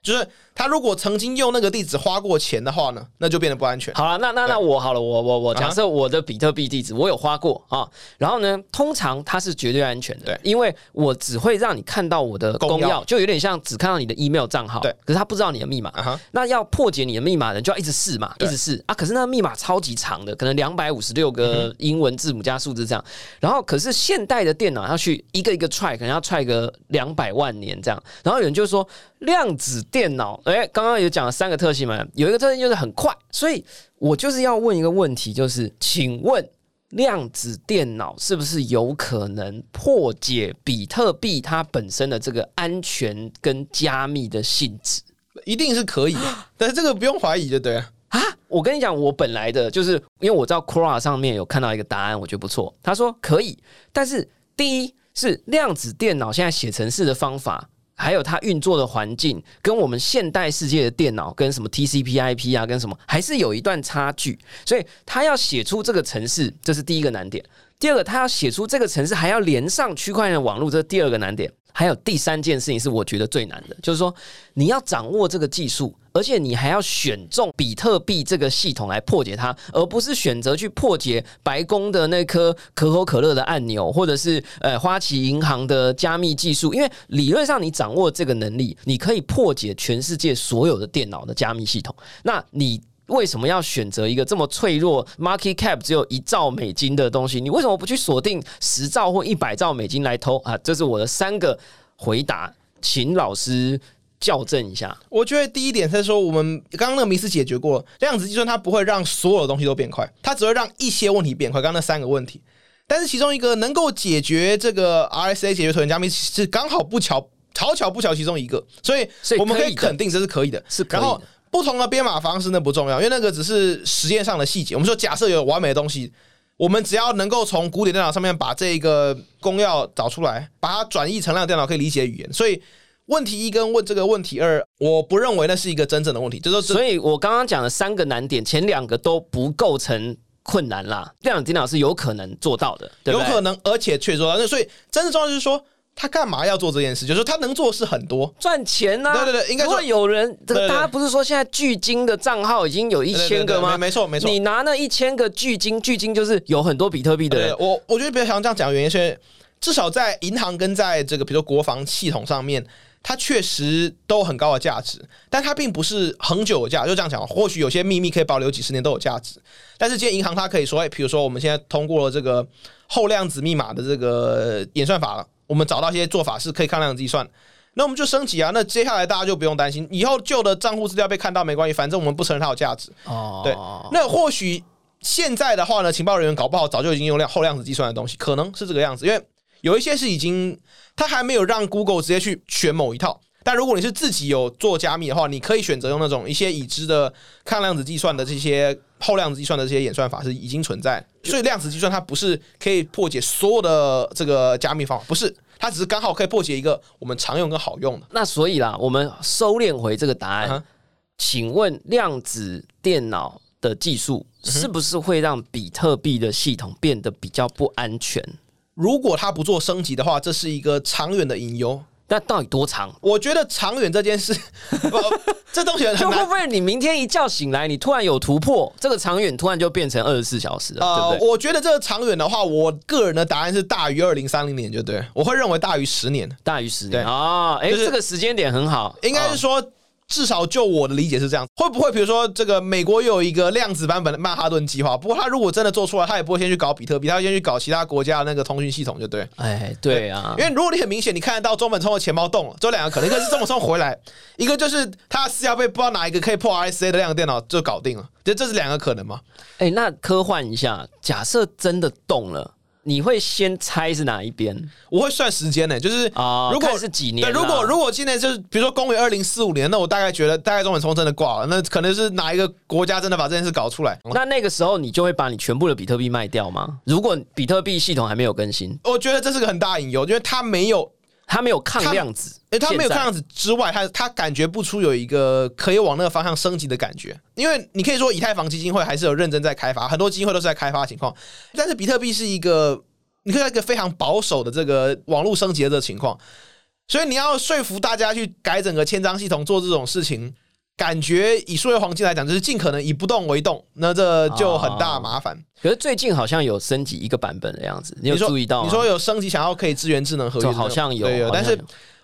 就是他如果曾经用那个地址花过钱的话呢，那就变得不安全。好了，那那那我好了，我我我假设我的比特币地址我有花过啊，然后呢，通常它是绝对安全的，对，因为我只会让你看到我的公钥，就有点像只看到你的 email 账号，对，可是他不知道你的密码。那要破解你的密码的人就要一直试嘛，一直试啊。可是那个密码超级长的，可能两百五十六个英文字母加数字这样。然后可是现代的电脑要去一个一个踹，可能要踹个两百万年这样。然后有人就说。量子电脑，哎，刚刚有讲了三个特性嘛，有一个特性就是很快，所以我就是要问一个问题，就是请问量子电脑是不是有可能破解比特币它本身的这个安全跟加密的性质？一定是可以，但是这个不用怀疑，就对了。啊，我跟你讲，我本来的就是因为我知道 Quora 上面有看到一个答案，我觉得不错。他说可以，但是第一是量子电脑现在写程式的方法。还有它运作的环境，跟我们现代世界的电脑，跟什么 TCP/IP 啊，跟什么还是有一段差距。所以他要写出这个城市，这是第一个难点。第二个，他要写出这个城市还要连上区块链网络，这是第二个难点。还有第三件事情是我觉得最难的，就是说你要掌握这个技术，而且你还要选中比特币这个系统来破解它，而不是选择去破解白宫的那颗可口可乐的按钮，或者是呃花旗银行的加密技术。因为理论上你掌握这个能力，你可以破解全世界所有的电脑的加密系统。那你。为什么要选择一个这么脆弱、market cap 只有一兆美金的东西？你为什么不去锁定十兆或一百兆美金来偷啊？这是我的三个回答，请老师校正一下。我觉得第一点是说，我们刚刚那个迷思解决过，量子计算它不会让所有的东西都变快，它只会让一些问题变快。刚刚那三个问题，但是其中一个能够解决这个 RSA 解决椭圆加密是刚好不巧，好巧不巧其中一个，所以我们可以肯定这是可以的。是，然后。不同的编码方式那不重要，因为那个只是实验上的细节。我们说，假设有完美的东西，我们只要能够从古典电脑上面把这个公钥找出来，把它转译成让电脑可以理解语言。所以，问题一跟问这个问题二，我不认为那是一个真正的问题。就是，所以我刚刚讲的三个难点，前两个都不构成困难啦。电脑电脑是有可能做到的，有可能，而且确做到。那所以，真的重要就是说。他干嘛要做这件事？就是他能做的事很多，赚钱呢。对对对，应该说有人，大家不是说现在巨金的账号已经有一千个吗？没错没错，你拿那一千个巨金，巨金就是有很多比特币的人。我我觉得比较想这样讲，原因是至少在银行跟在这个比如说国防系统上面，它确实都很高的价值，但它并不是恒久的价。就这样讲，或许有些秘密可以保留几十年都有价值，但是今天银行它可以说，哎，比如说我们现在通过了这个后量子密码的这个演算法了。我们找到一些做法是可以抗量子计算，那我们就升级啊。那接下来大家就不用担心，以后旧的账户资料被看到没关系，反正我们不承认它有价值。哦，对。那或许现在的话呢，情报人员搞不好早就已经用量后量子计算的东西，可能是这个样子。因为有一些是已经，他还没有让 Google 直接去选某一套。但如果你是自己有做加密的话，你可以选择用那种一些已知的抗量子计算的这些后量子计算的这些演算法是已经存在。所以量子计算它不是可以破解所有的这个加密方法，不是，它只是刚好可以破解一个我们常用跟好用的。那所以啦，我们收敛回这个答案，请问量子电脑的技术是不是会让比特币的系统变得比较不安全？如果它不做升级的话，这是一个长远的隐忧。那到底多长？我觉得长远这件事，这东西就会不会你明天一觉醒来，你突然有突破，这个长远突然就变成二十四小时了，对不对？我觉得这个长远的话，我个人的答案是大于二零三零年，就对我会认为大于十年，大于十年啊！哎，这个时间点很好，应该是说。至少就我的理解是这样，会不会比如说这个美国又有一个量子版本的曼哈顿计划？不过他如果真的做出来，他也不会先去搞比特币，他会先去搞其他国家的那个通讯系统，就对。哎，对啊，因为如果你很明显你看得到中本聪的钱包动了，这两个可能一个是中本聪回来，一个就是他私下被不知道哪一个可以破 RSA 的量子电脑就搞定了，就这是两个可能嘛？哎，那科幻一下，假设真的动了。你会先猜是哪一边？我会算时间呢，就是啊，如果是几年？对，如果如果今年就是比如说公元二零四五年，那我大概觉得大概中本聪真的挂了，那可能是哪一个国家真的把这件事搞出来？那那个时候你就会把你全部的比特币卖掉吗？如果比特币系统还没有更新，我觉得这是个很大隐忧，因为它没有。它没有抗量子，哎，他没有抗量子之外，他他感觉不出有一个可以往那个方向升级的感觉。因为你可以说以太坊基金会还是有认真在开发，很多基金会都是在开发情况，但是比特币是一个，你看一个非常保守的这个网络升级的这个情况，所以你要说服大家去改整个千张系统做这种事情。感觉以数位黄金来讲，就是尽可能以不动为动，那这就很大麻烦。可是最近好像有升级一个版本的样子，你有注意到？你说有升级，想要可以支援智能合约，好像有。但是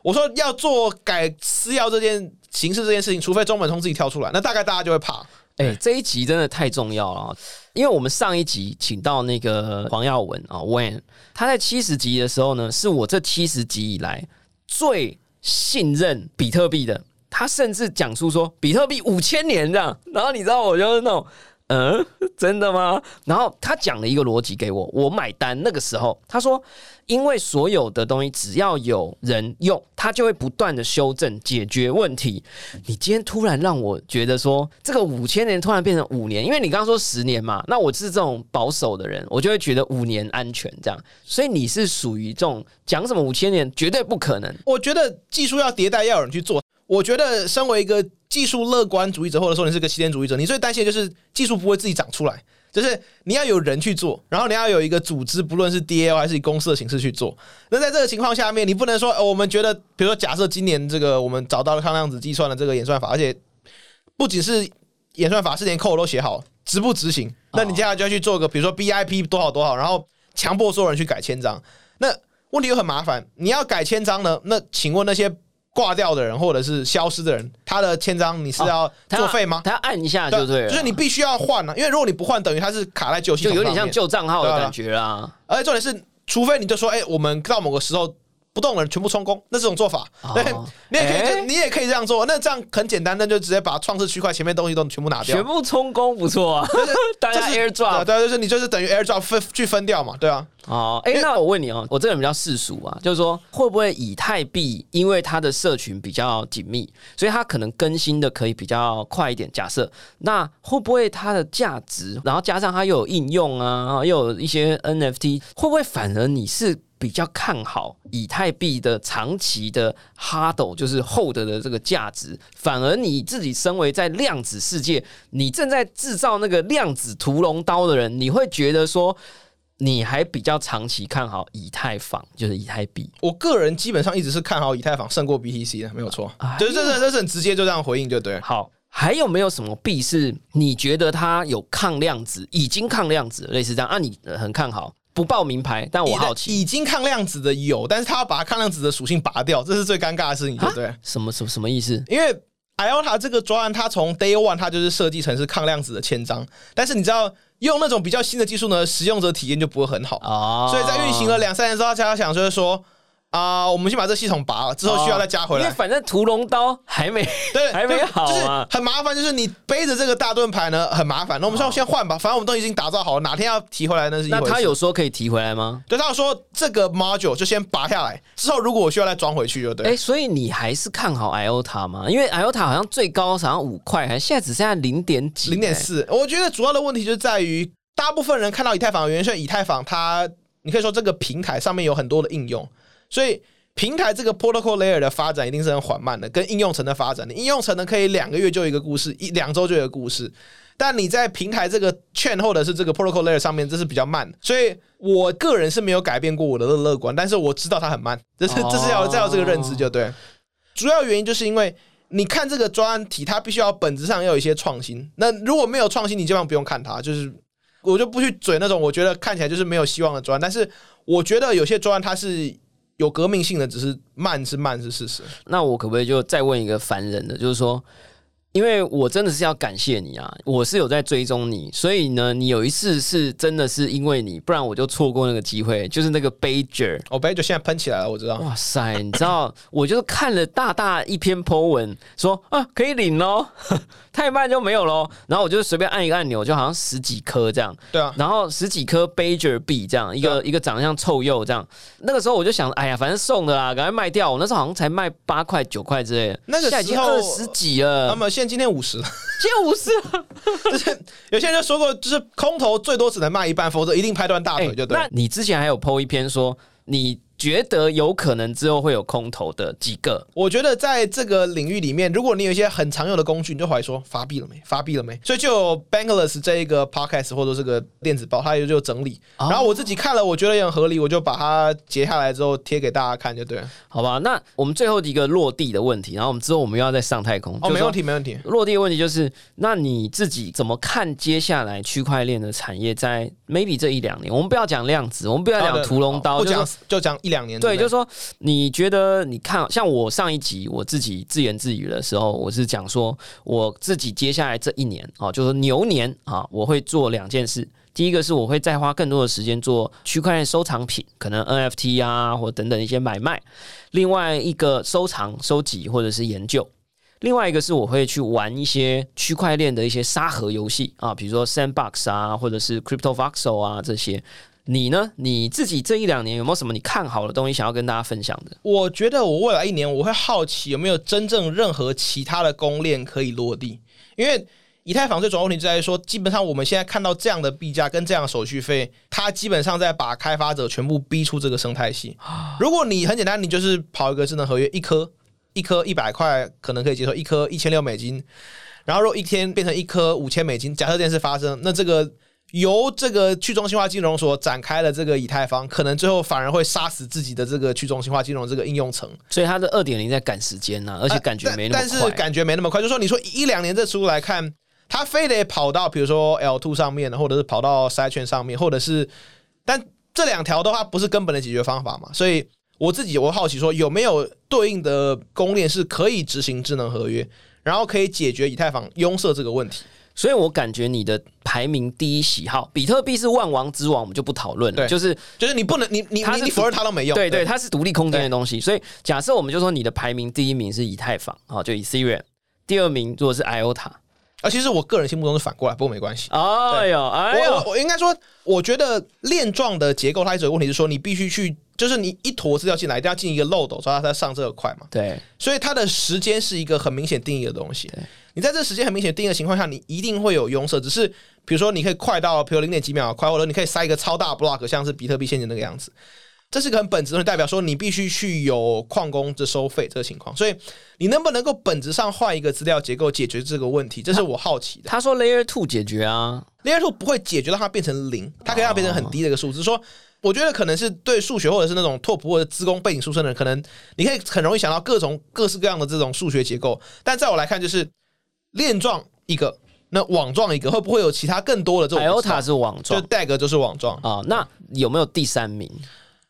我说要做改私钥这件形式这件事情，除非中本聪自己跳出来，那大概大家就会怕。哎，这一集真的太重要了，因为我们上一集请到那个黄耀文啊，When 他在七十集的时候呢，是我这七十集以来最信任比特币的。他甚至讲出说比特币五千年这样，然后你知道我就是那种嗯，真的吗？然后他讲了一个逻辑给我，我买单。那个时候他说，因为所有的东西只要有人用，他就会不断的修正解决问题。你今天突然让我觉得说，这个五千年突然变成五年，因为你刚刚说十年嘛，那我是这种保守的人，我就会觉得五年安全这样。所以你是属于这种讲什么五千年绝对不可能。我觉得技术要迭代，要有人去做。我觉得身为一个技术乐观主义者，或者说你是个起点主义者，你最担心的就是技术不会自己长出来，就是你要有人去做，然后你要有一个组织，不论是 DAO 还是以公司的形式去做。那在这个情况下面，你不能说，我们觉得，比如说假设今年这个我们找到了抗量子计算的这个演算法，而且不仅是演算法，是连 code 都写好，执不执行？那你接下来就要去做个，比如说 BIP 多少多少，然后强迫所有人去改签章。那问题又很麻烦，你要改签章呢？那请问那些？挂掉的人或者是消失的人，他的签章你是要作废吗？他要按一下就对了，就是你必须要换了，因为如果你不换，等于他是卡在旧系统，就有点像旧账号的感觉啦。而且重点是，除非你就说，哎，我们到某个时候。不动的人全部充公，那这种做法，对，你也可以，你也可以这样做。那这样很简单，那就直接把创世区块前面东西都全部拿掉，全部充公，不错啊。大家 AirDrop，对，就是你就是等于 AirDrop 分去分掉嘛，对啊。哦，哎，那我问你哦，我这个人比较世俗啊，就是说会不会以太币因为它的社群比较紧密，所以它可能更新的可以比较快一点？假设那会不会它的价值，然后加上它又有应用啊，又有一些 NFT，会不会反而你是？比较看好以太币的长期的哈斗，就是 hold 的这个价值，反而你自己身为在量子世界，你正在制造那个量子屠龙刀的人，你会觉得说，你还比较长期看好以太坊，就是以太币。我个人基本上一直是看好以太坊胜过 BTC 的，没有错，就是这是这是很直接就这样回应就对。好，还有没有什么币是你觉得它有抗量子，已经抗量子，类似这样啊？你很看好。不报名牌，但我好奇，已经抗量子的有，但是他要把抗量子的属性拔掉，这是最尴尬的事情，对不对？什么什么什么意思？因为 IOTA 这个专案，它从 Day One 它就是设计成是抗量子的千章，但是你知道用那种比较新的技术呢，使用者体验就不会很好啊。所以在运行了两三年之后，大家想就是说。啊，我们先把这系统拔了，之后需要再加回来。因为反正屠龙刀还没对，还没好啊，很麻烦。就是你背着这个大盾牌呢，很麻烦。那我们先先换吧，反正我们都已经打造好了，哪天要提回来那是。那他有说可以提回来吗？对，他有说这个 module 就先拔下来，之后如果我需要再装回去就对。哎，所以你还是看好 IOTA 吗？因为 IOTA 好像最高好像五块，还现在只剩下零点几、零点四。我觉得主要的问题就在于，大部分人看到以太坊的原因是以太坊它，你可以说这个平台上面有很多的应用，所以。平台这个 protocol layer 的发展一定是很缓慢的，跟应用层的发展，你应用层呢可以两个月就一个故事，一两周就一个故事，但你在平台这个券后的是这个 protocol layer 上面，这是比较慢，所以我个人是没有改变过我的乐观，但是我知道它很慢，这是这是要再要这个认知就对。主要原因就是因为你看这个专案体，它必须要本质上要有一些创新，那如果没有创新，你基本上不用看它，就是我就不去嘴那种我觉得看起来就是没有希望的专，但是我觉得有些专案它是。有革命性的，只是慢是慢是事实。那我可不可以就再问一个凡人的，就是说？因为我真的是要感谢你啊！我是有在追踪你，所以呢，你有一次是真的是因为你，不然我就错过那个机会。就是那个 Bajer，哦，Bajer 现在喷起来了，我知道。哇塞，你知道，我就是看了大大一篇 po 文，说啊可以领喽，太慢就没有喽。然后我就随便按一个按钮，就好像十几颗这样。对啊。然后十几颗 Bajer 币这样，一个一个长得像臭鼬这样。那个时候我就想，哎呀，反正送的啦，赶快卖掉。我那时候好像才卖八块九块之类的，那个时候二十几了。那么现在今天五十了。今天五十，就是有些人就说过，就是空头最多只能卖一半，否则一定拍断大腿，就对。那你之前还有 PO 一篇说你。觉得有可能之后会有空头的几个，我觉得在这个领域里面，如果你有一些很常用的工具，你就怀疑说发币了没？发币了没？所以就 Bankless 这一个 podcast 或者这个电子报，它也就整理。然后我自己看了，我觉得也很合理，我就把它截下来之后贴给大家看，就对了。好吧，那我们最后一个落地的问题，然后我们之后我们又要再上太空。哦，没问题，没问题。落地的问题就是，那你自己怎么看接下来区块链的产业在 maybe 这一两年？我们不要讲量子，我们不要讲屠龙刀，不讲就讲一两年。对，就是说。你觉得？你看，像我上一集我自己自言自语的时候，我是讲说，我自己接下来这一年啊，就是牛年啊，我会做两件事。第一个是我会再花更多的时间做区块链收藏品，可能 NFT 啊，或等等一些买卖。另外一个收藏、收集或者是研究。另外一个是我会去玩一些区块链的一些沙盒游戏啊，比如说 Sandbox 啊，或者是 Crypto Voxel 啊这些。你呢？你自己这一两年有没有什么你看好的东西想要跟大家分享的？我觉得我未来一年我会好奇有没有真正任何其他的公链可以落地，因为以太坊最主要问题就在于说，基本上我们现在看到这样的币价跟这样的手续费，它基本上在把开发者全部逼出这个生态系。如果你很简单，你就是跑一个智能合约，一颗一颗一百块可能可以接受，一颗一千六美金，然后如果一天变成一颗五千美金，假设这件事发生，那这个。由这个去中心化金融所展开的这个以太坊，可能最后反而会杀死自己的这个去中心化金融这个应用层。所以它的二点零在赶时间呢，而且感觉没那么快。但是感觉没那么快，就说你说一两年这出来看，它非得跑到比如说 L two 上面，或者是跑到筛圈上面，或者是，但这两条的话不是根本的解决方法嘛？所以我自己我好奇说，有没有对应的公链是可以执行智能合约，然后可以解决以太坊拥塞这个问题？所以我感觉你的排名第一喜好，比特币是万王之王，我们就不讨论了。就是就是你不能你你你否认它都没用。对对，它是独立空间的东西。所以假设我们就说你的排名第一名是以太坊，啊，就以 Ethereum。第二名如果是 IOTA，啊，其实我个人心目中是反过来，不过没关系。哎呦哎呦，我应该说，我觉得链状的结构它一直有问题，是说你必须去，就是你一坨资料进来，一定要进一个漏斗，所以它才上这个块嘛。对，所以它的时间是一个很明显定义的东西。你在这时间很明显定的情况下，你一定会有拥塞。只是比如说，你可以快到，比如零点几秒快，或者你可以塞一个超大 block，像是比特币现在那个样子。这是个很本质的代表，说你必须去有矿工的收费这个情况。所以你能不能够本质上换一个资料结构解决这个问题？这是我好奇的。他说 Layer Two 解决啊，Layer Two 不会解决到它变成零，它可以让它变成很低的一个数字。说我觉得可能是对数学或者是那种拓扑或者资工背景出身的人，可能你可以很容易想到各种各式各样的这种数学结构。但在我来看，就是。链状一个，那网状一个，会不会有其他更多的这种？IOTA 是网状，就 DAG 就是网状啊。那有没有第三名？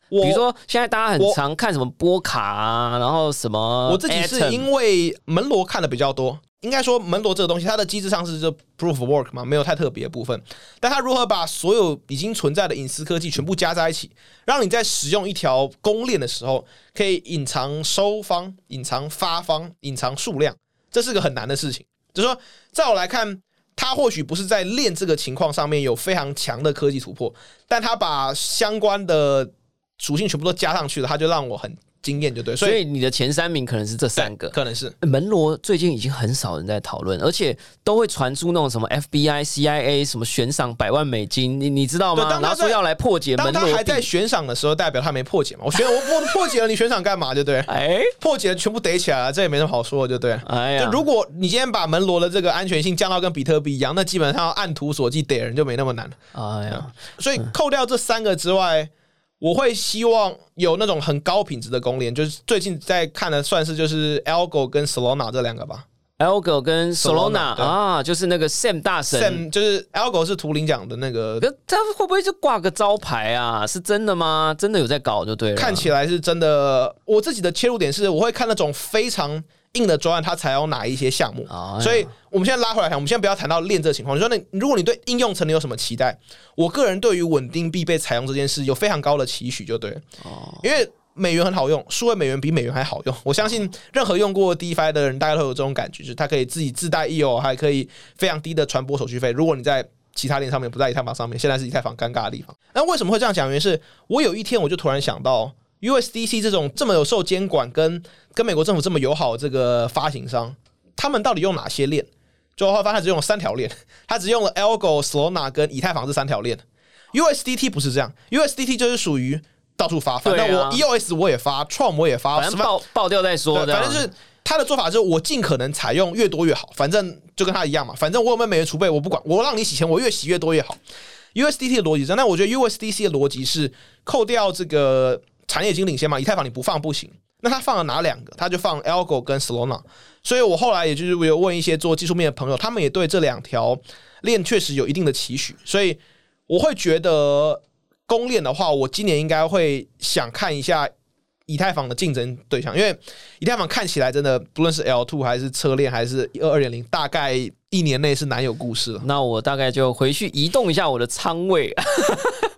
比如说现在大家很常看什么波卡啊，然后什么？我自己是因为门罗看的比较多。应该说门罗这个东西，它的机制上是就 proof work 嘛，没有太特别的部分。但它如何把所有已经存在的隐私科技全部加在一起，让你在使用一条公链的时候，可以隐藏收方、隐藏发方、隐藏数量，这是个很难的事情。就是说，在我来看，他或许不是在练这个情况上面有非常强的科技突破，但他把相关的属性全部都加上去了，他就让我很。经验就对，所以你的前三名可能是这三个，可能是门罗最近已经很少人在讨论，而且都会传出那种什么 FBI、CIA 什么悬赏百万美金，你你知道吗？然后说要来破解门罗。当他还在悬赏的时候，代表他没破解嘛？我悬我我破解了，你悬赏干嘛？就对，哎，破解了全部逮起来了，这也没什么好说，就对。哎呀，就如果你今天把门罗的这个安全性降到跟比特币一样，那基本上按图索骥逮人就没那么难了。哎呀，所以扣掉这三个之外。我会希望有那种很高品质的公链，就是最近在看的，算是就是 Algo 跟 Solana 这两个吧。Algo 跟 Solana 啊，就是那个 Sam 大神，Sam 就是 Algo 是图灵奖的那个，他会不会就挂个招牌啊？是真的吗？真的有在搞就对了。看起来是真的。我自己的切入点是，我会看那种非常。硬的专案，它采用哪一些项目？所以，我们现在拉回来看，我们现在不要谈到链这个情况。你说，那如果你对应用层你有什么期待？我个人对于稳定币被采用这件事有非常高的期许，就对。哦，因为美元很好用，数位美元比美元还好用。我相信任何用过 DeFi 的人，大家都有这种感觉，就是它可以自己自带 EO，还可以非常低的传播手续费。如果你在其他链上面，不在以太坊上面，现在是以太坊尴尬的地方。那为什么会这样讲？原因是我有一天我就突然想到。USDC 这种这么有受监管、跟跟美国政府这么友好这个发行商，他们到底用哪些链？最后发现只用了三条链，他只用了 Algo、Solana 跟以太坊这三条链。USDT 不是这样，USDT 就是属于到处发，反正我 EOS 我也发，Tron 我也发，反正爆爆掉再说。反正就是他的做法就是我尽可能采用越多越好，反正就跟他一样嘛，反正我有没有美元储备我不管，我让你洗钱，我越洗越多越好。USDT 的逻辑是，那我觉得 USDC 的逻辑是扣掉这个。产业已经领先嘛？以太坊你不放不行。那他放了哪两个？他就放 Algo 跟 Solana。所以我后来也就是有问一些做技术面的朋友，他们也对这两条链确实有一定的期许。所以我会觉得公链的话，我今年应该会想看一下以太坊的竞争对象，因为以太坊看起来真的不论是 L two 还是车链还是二二点零，大概一年内是难有故事了。那我大概就回去移动一下我的仓位。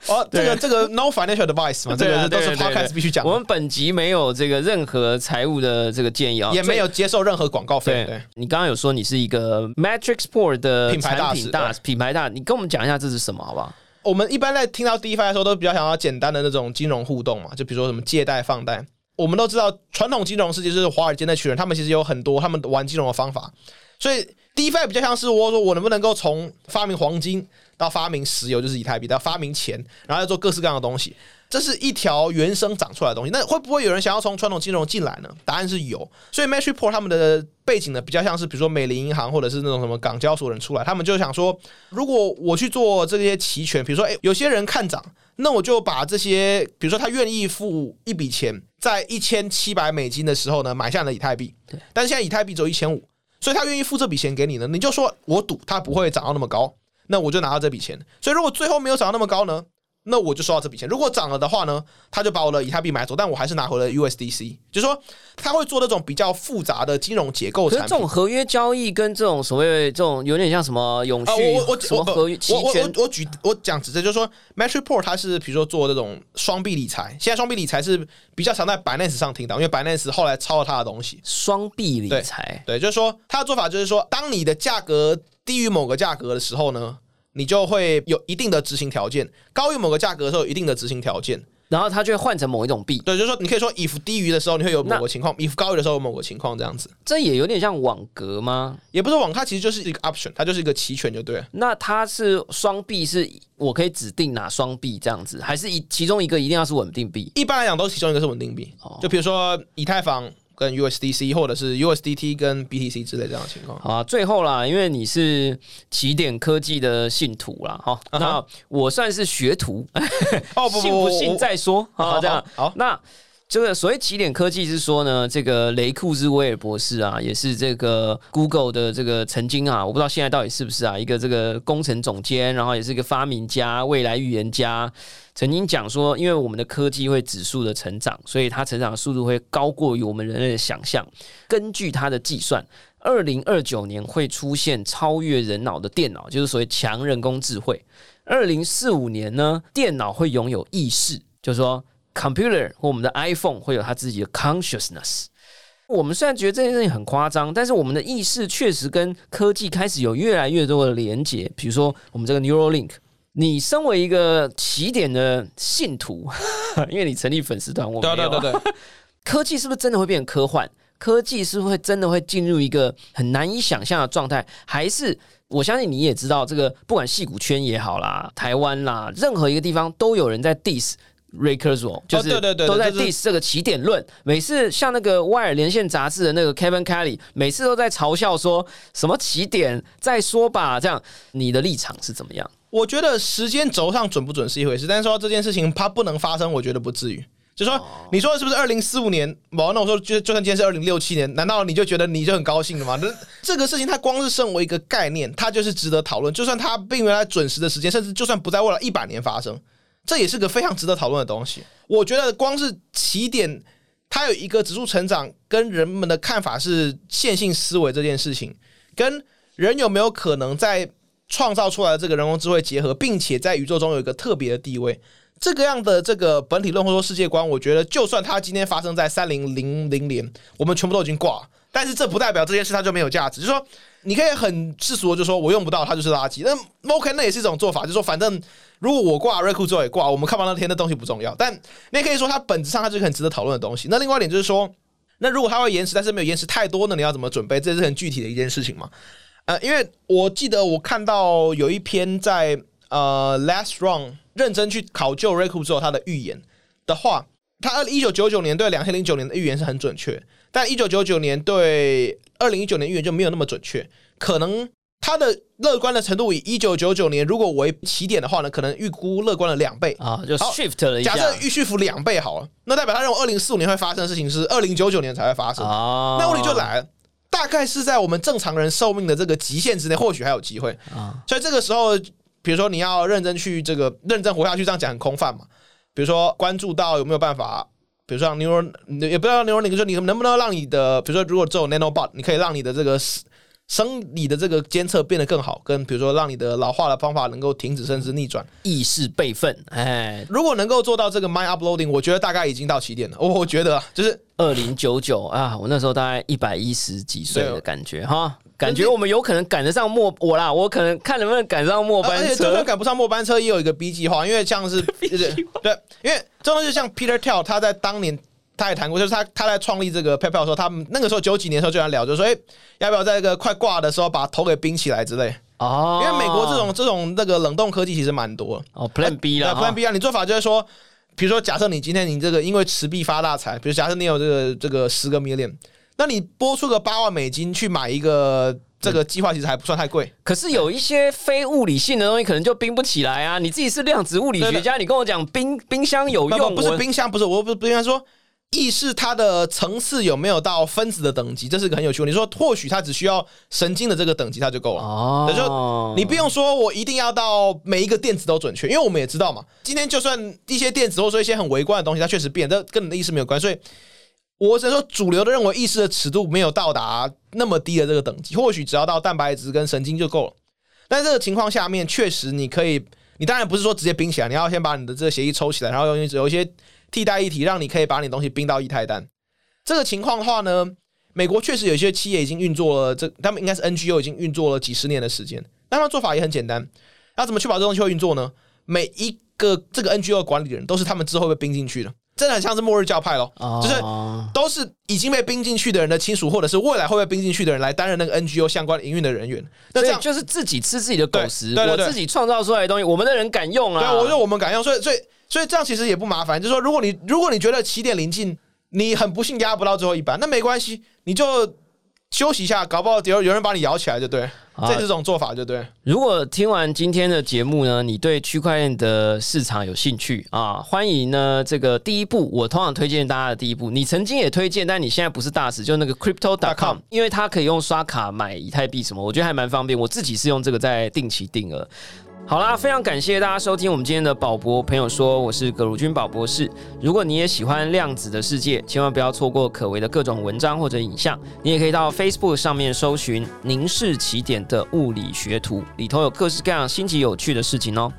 哦，这个这个 no financial advice 嘛，这个都是 podcast 必须讲的，我们本集没有这个任何财务的这个建议啊，也没有接受任何广告费。对对，你刚刚有说你是一个 Matrix Sport 的品牌大使大使品牌大，你跟我们讲一下这是什么好不好？我们一般在听到 DeFi 的时候，都比较想要简单的那种金融互动嘛，就比如说什么借贷、放贷。我们都知道，传统金融世界就是华尔街那群人，他们其实有很多他们玩金融的方法，所以 DeFi 比较像是我说我能不能够从发明黄金到发明石油，就是以太币，到发明钱，然后再做各式各样的东西。这是一条原生长出来的东西。那会不会有人想要从传统金融进来呢？答案是有。所以 Matrixport 他们的背景呢，比较像是比如说美林银行或者是那种什么港交所人出来，他们就想说，如果我去做这些期权，比如说，诶，有些人看涨，那我就把这些，比如说他愿意付一笔钱，在一千七百美金的时候呢，买下了以太币。对。但是现在以太币只有一千五，所以他愿意付这笔钱给你呢，你就说我赌他不会涨到那么高，那我就拿到这笔钱。所以如果最后没有涨到那么高呢？那我就收到这笔钱。如果涨了的话呢，他就把我的以太币买走，但我还是拿回了 USDC。就是说，他会做那种比较复杂的金融结构产品这种。合约交易跟这种所谓这种有点像什么永啊，续我我我合约期我我权我我举我讲直接就是说，Matrixport 它是比如说做这种双币理财，现在双币理财是比较常在 Binance 上听到，因为 Binance 后来抄了他的东西。双币理财，对，就是说他的做法就是说，当你的价格低于某个价格的时候呢，你就会有一定的执行条件；高于某个价格的时候，有一定的执行条件。然后它就会换成某一种币，对，就是说你可以说 if 低于的时候你会有某个情况，if 高于的时候有某个情况这样子，这也有点像网格吗？也不是网，它其实就是一个 option，它就是一个期权就对了。那它是双币，是我可以指定哪双币这样子，还是一其中一个一定要是稳定币？一般来讲，都是其中一个是稳定币，哦就比如说以太坊跟 USDC，或者是 USDT 跟 BTC 之类这样的情况。好啊，最后啦，因为你是起点科技的信徒啦，哈、啊哈那我算是学徒，哦不不信不信再说，好好这样好好那。这个所谓起点科技是说呢，这个雷库兹威尔博士啊，也是这个 Google 的这个曾经啊，我不知道现在到底是不是啊，一个这个工程总监，然后也是一个发明家、未来预言家，曾经讲说，因为我们的科技会指数的成长，所以它成长的速度会高过于我们人类的想象。根据他的计算，二零二九年会出现超越人脑的电脑，就是所谓强人工智慧。二零四五年呢，电脑会拥有意识，就是说 computer 或我们的 iPhone 会有它自己的 consciousness。我们虽然觉得这件事情很夸张，但是我们的意识确实跟科技开始有越来越多的连接。比如说，我们这个 Neuralink，你身为一个起点的信徒，因为你成立粉丝团，我没有对啊对对对，科技是不是真的会变成科幻？科技是不是会真的会进入一个很难以想象的状态？还是我相信你也知道，这个不管戏骨圈也好啦，台湾啦，任何一个地方都有人在 diss。Kurzweil 就是对对对都在这是 diss 这个起点论。每次像那个《外尔连线》杂志的那个 Kevin Kelly，每次都在嘲笑说什么起点，再说吧。这样，你的立场是怎么样？我觉得时间轴上准不准是一回事，但是说这件事情它不能发生，我觉得不至于。就说你说的是不是二零四五年？某那我说就就算今天是二零六七年，难道你就觉得你就很高兴了吗？那 这个事情它光是身为一个概念，它就是值得讨论。就算它并没有在准时的时间，甚至就算不在未来一百年发生，这也是个非常值得讨论的东西。我觉得光是起点，它有一个指数成长，跟人们的看法是线性思维这件事情，跟人有没有可能在创造出来这个人工智慧结合，并且在宇宙中有一个特别的地位。这个样的这个本体论或者说世界观，我觉得就算它今天发生在三零零零年，我们全部都已经挂，但是这不代表这件事它就没有价值。就是说，你可以很世俗的就说我用不到它就是垃圾，那 OK 那也是一种做法，就是说反正如果我挂 r e c o 之后也挂，我们看完那天的东西不重要。但你也可以说它本质上它是很值得讨论的东西。那另外一点就是说，那如果它会延迟，但是没有延迟太多，呢你要怎么准备？这是很具体的一件事情嘛。呃，因为我记得我看到有一篇在呃 Last Run 认真去考究 r a k u 之后他的预言的话，他二一九九九年对两千零九年的预言是很准确，但一九九九年对二零一九年预言就没有那么准确，可能他的乐观的程度以一九九九年如果为起点的话呢，可能预估乐观了两倍。啊，就 shift 了一下假设预续幅两倍好了，那代表他认为二零四五年会发生的事情是二零九九年才会发生。啊，那问题就来了，大概是在我们正常人寿命的这个极限之内，或许还有机会。啊所以这个时候，比如说你要认真去这个认真活下去，这样讲很空泛嘛。比如说关注到有没有办法，比如说让 neural，也不要 neural link，就说你能不能让你的，比如说如果只有 nanobot，你可以让你的这个生理的这个监测变得更好，跟比如说让你的老化的方法能够停止甚至逆转。意识备份，哎，如果能够做到这个 mind uploading，我觉得大概已经到起点了。我 我觉得啊就是二零九九啊，我那时候大概一百一十几岁的感觉哈，感觉我们有可能赶得上末我啦，我可能看能不能赶上末班而且就车算。赶不上末班车，也有一个 B 计划，因为像是 对对，因为这东西像 Peter Thiel，他在当年他也谈过，就是他他在创立这个 PayPal 的时候，他们那个时候九几年的时候就在聊，就说哎、要不要在这个快挂的时候把头给冰起来之类，哦因为美国这种这种那个冷冻科技其实蛮多。哦 Plan B 对了 Plan B 啊，你做法就是说，比如说假设你今天你这个因为持币发大财，比如假设你有这个这个十个 million，那你拨出个八万美金去买一个这个计划，其实还不算太贵。可是有一些非物理性的东西，可能就冰不起来啊！你自己是量子物理学家，你跟我讲冰冰箱有不用，不是冰箱，不是我不不应该说意识它的层次有没有到分子的等级，这是个很有趣。你说或许它只需要神经的这个等级它就够了。哦也就你不用说，我一定要到每一个电子都准确，因为我们也知道嘛，今天就算一些电子或者说一些很微观的东西，它确实变，这跟你的意识没有关，所以我只能说主流的认为意识的尺度没有到达那么低的这个等级，或许只要到蛋白质跟神经就够了。但这个情况下面，确实你可以，你当然不是说直接冰起来，你要先把你的这个协议抽起来，然后用有一些替代液体，让你可以把你东西冰到液态氮。这个情况的话呢，美国确实有一些企业已经运作了，这他们应该是 NGO 已经运作了几十年的时间。那他们做法也很简单，要怎么确保这东西会运作呢？每一个这个 NGO 管理人都是他们之后被冰进去的，真的很像是末日教派咯，就是哦都是已经被冰进去的人的亲属，或者是未来会被冰进去的人来担任那个 NGO 相关营运的人员。那这样就是自己吃自己的狗食，对对对对我自己创造出来的东西，我们的人敢用啊对，啊！我说我们敢用，所以所以所以这样其实也不麻烦。就是说，如果你如果你觉得起点临近，你很不幸压不到最后一班，那没关系，你就休息一下，搞不好有有人把你摇起来就对，好这是这种做法就对。如果听完今天的节目呢，你对区块链的市场有兴趣啊，欢迎呢这个第一步，我通常推荐大家的第一步，你曾经也推荐，但你现在不是大使，就那个 crypto.com，.com 因为它可以用刷卡买以太币什么，我觉得还蛮方便。我自己是用这个在定期定额。好啦，非常感谢大家收听我们今天的宝博朋友说，我是葛如君宝博士。如果你也喜欢量子的世界，千万不要错过可为的各种文章或者影像。你也可以到 Facebook 上面搜寻“凝视起点”的物理学图，里头有各式各样新奇有趣的事情哦。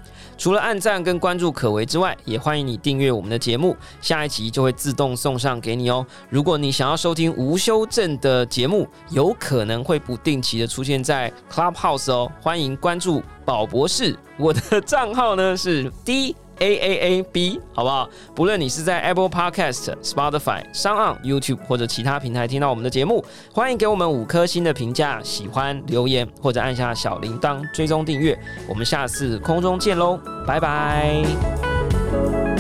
除了按赞跟关注可为之外，也欢迎你订阅我们的节目，下一集就会自动送上给你哦。如果你想要收听无修正的节目，有可能会不定期的出现在 Clubhouse 哦，欢迎关注宝博士，我的账号呢是 D。A A A B，好不好？不论你是在 Apple Podcast、Spotify、商岸、YouTube 或者其他平台听到我们的节目，欢迎给我们五颗星的评价、喜欢、留言或者按下小铃铛追踪订阅。我们下次空中见喽，拜拜。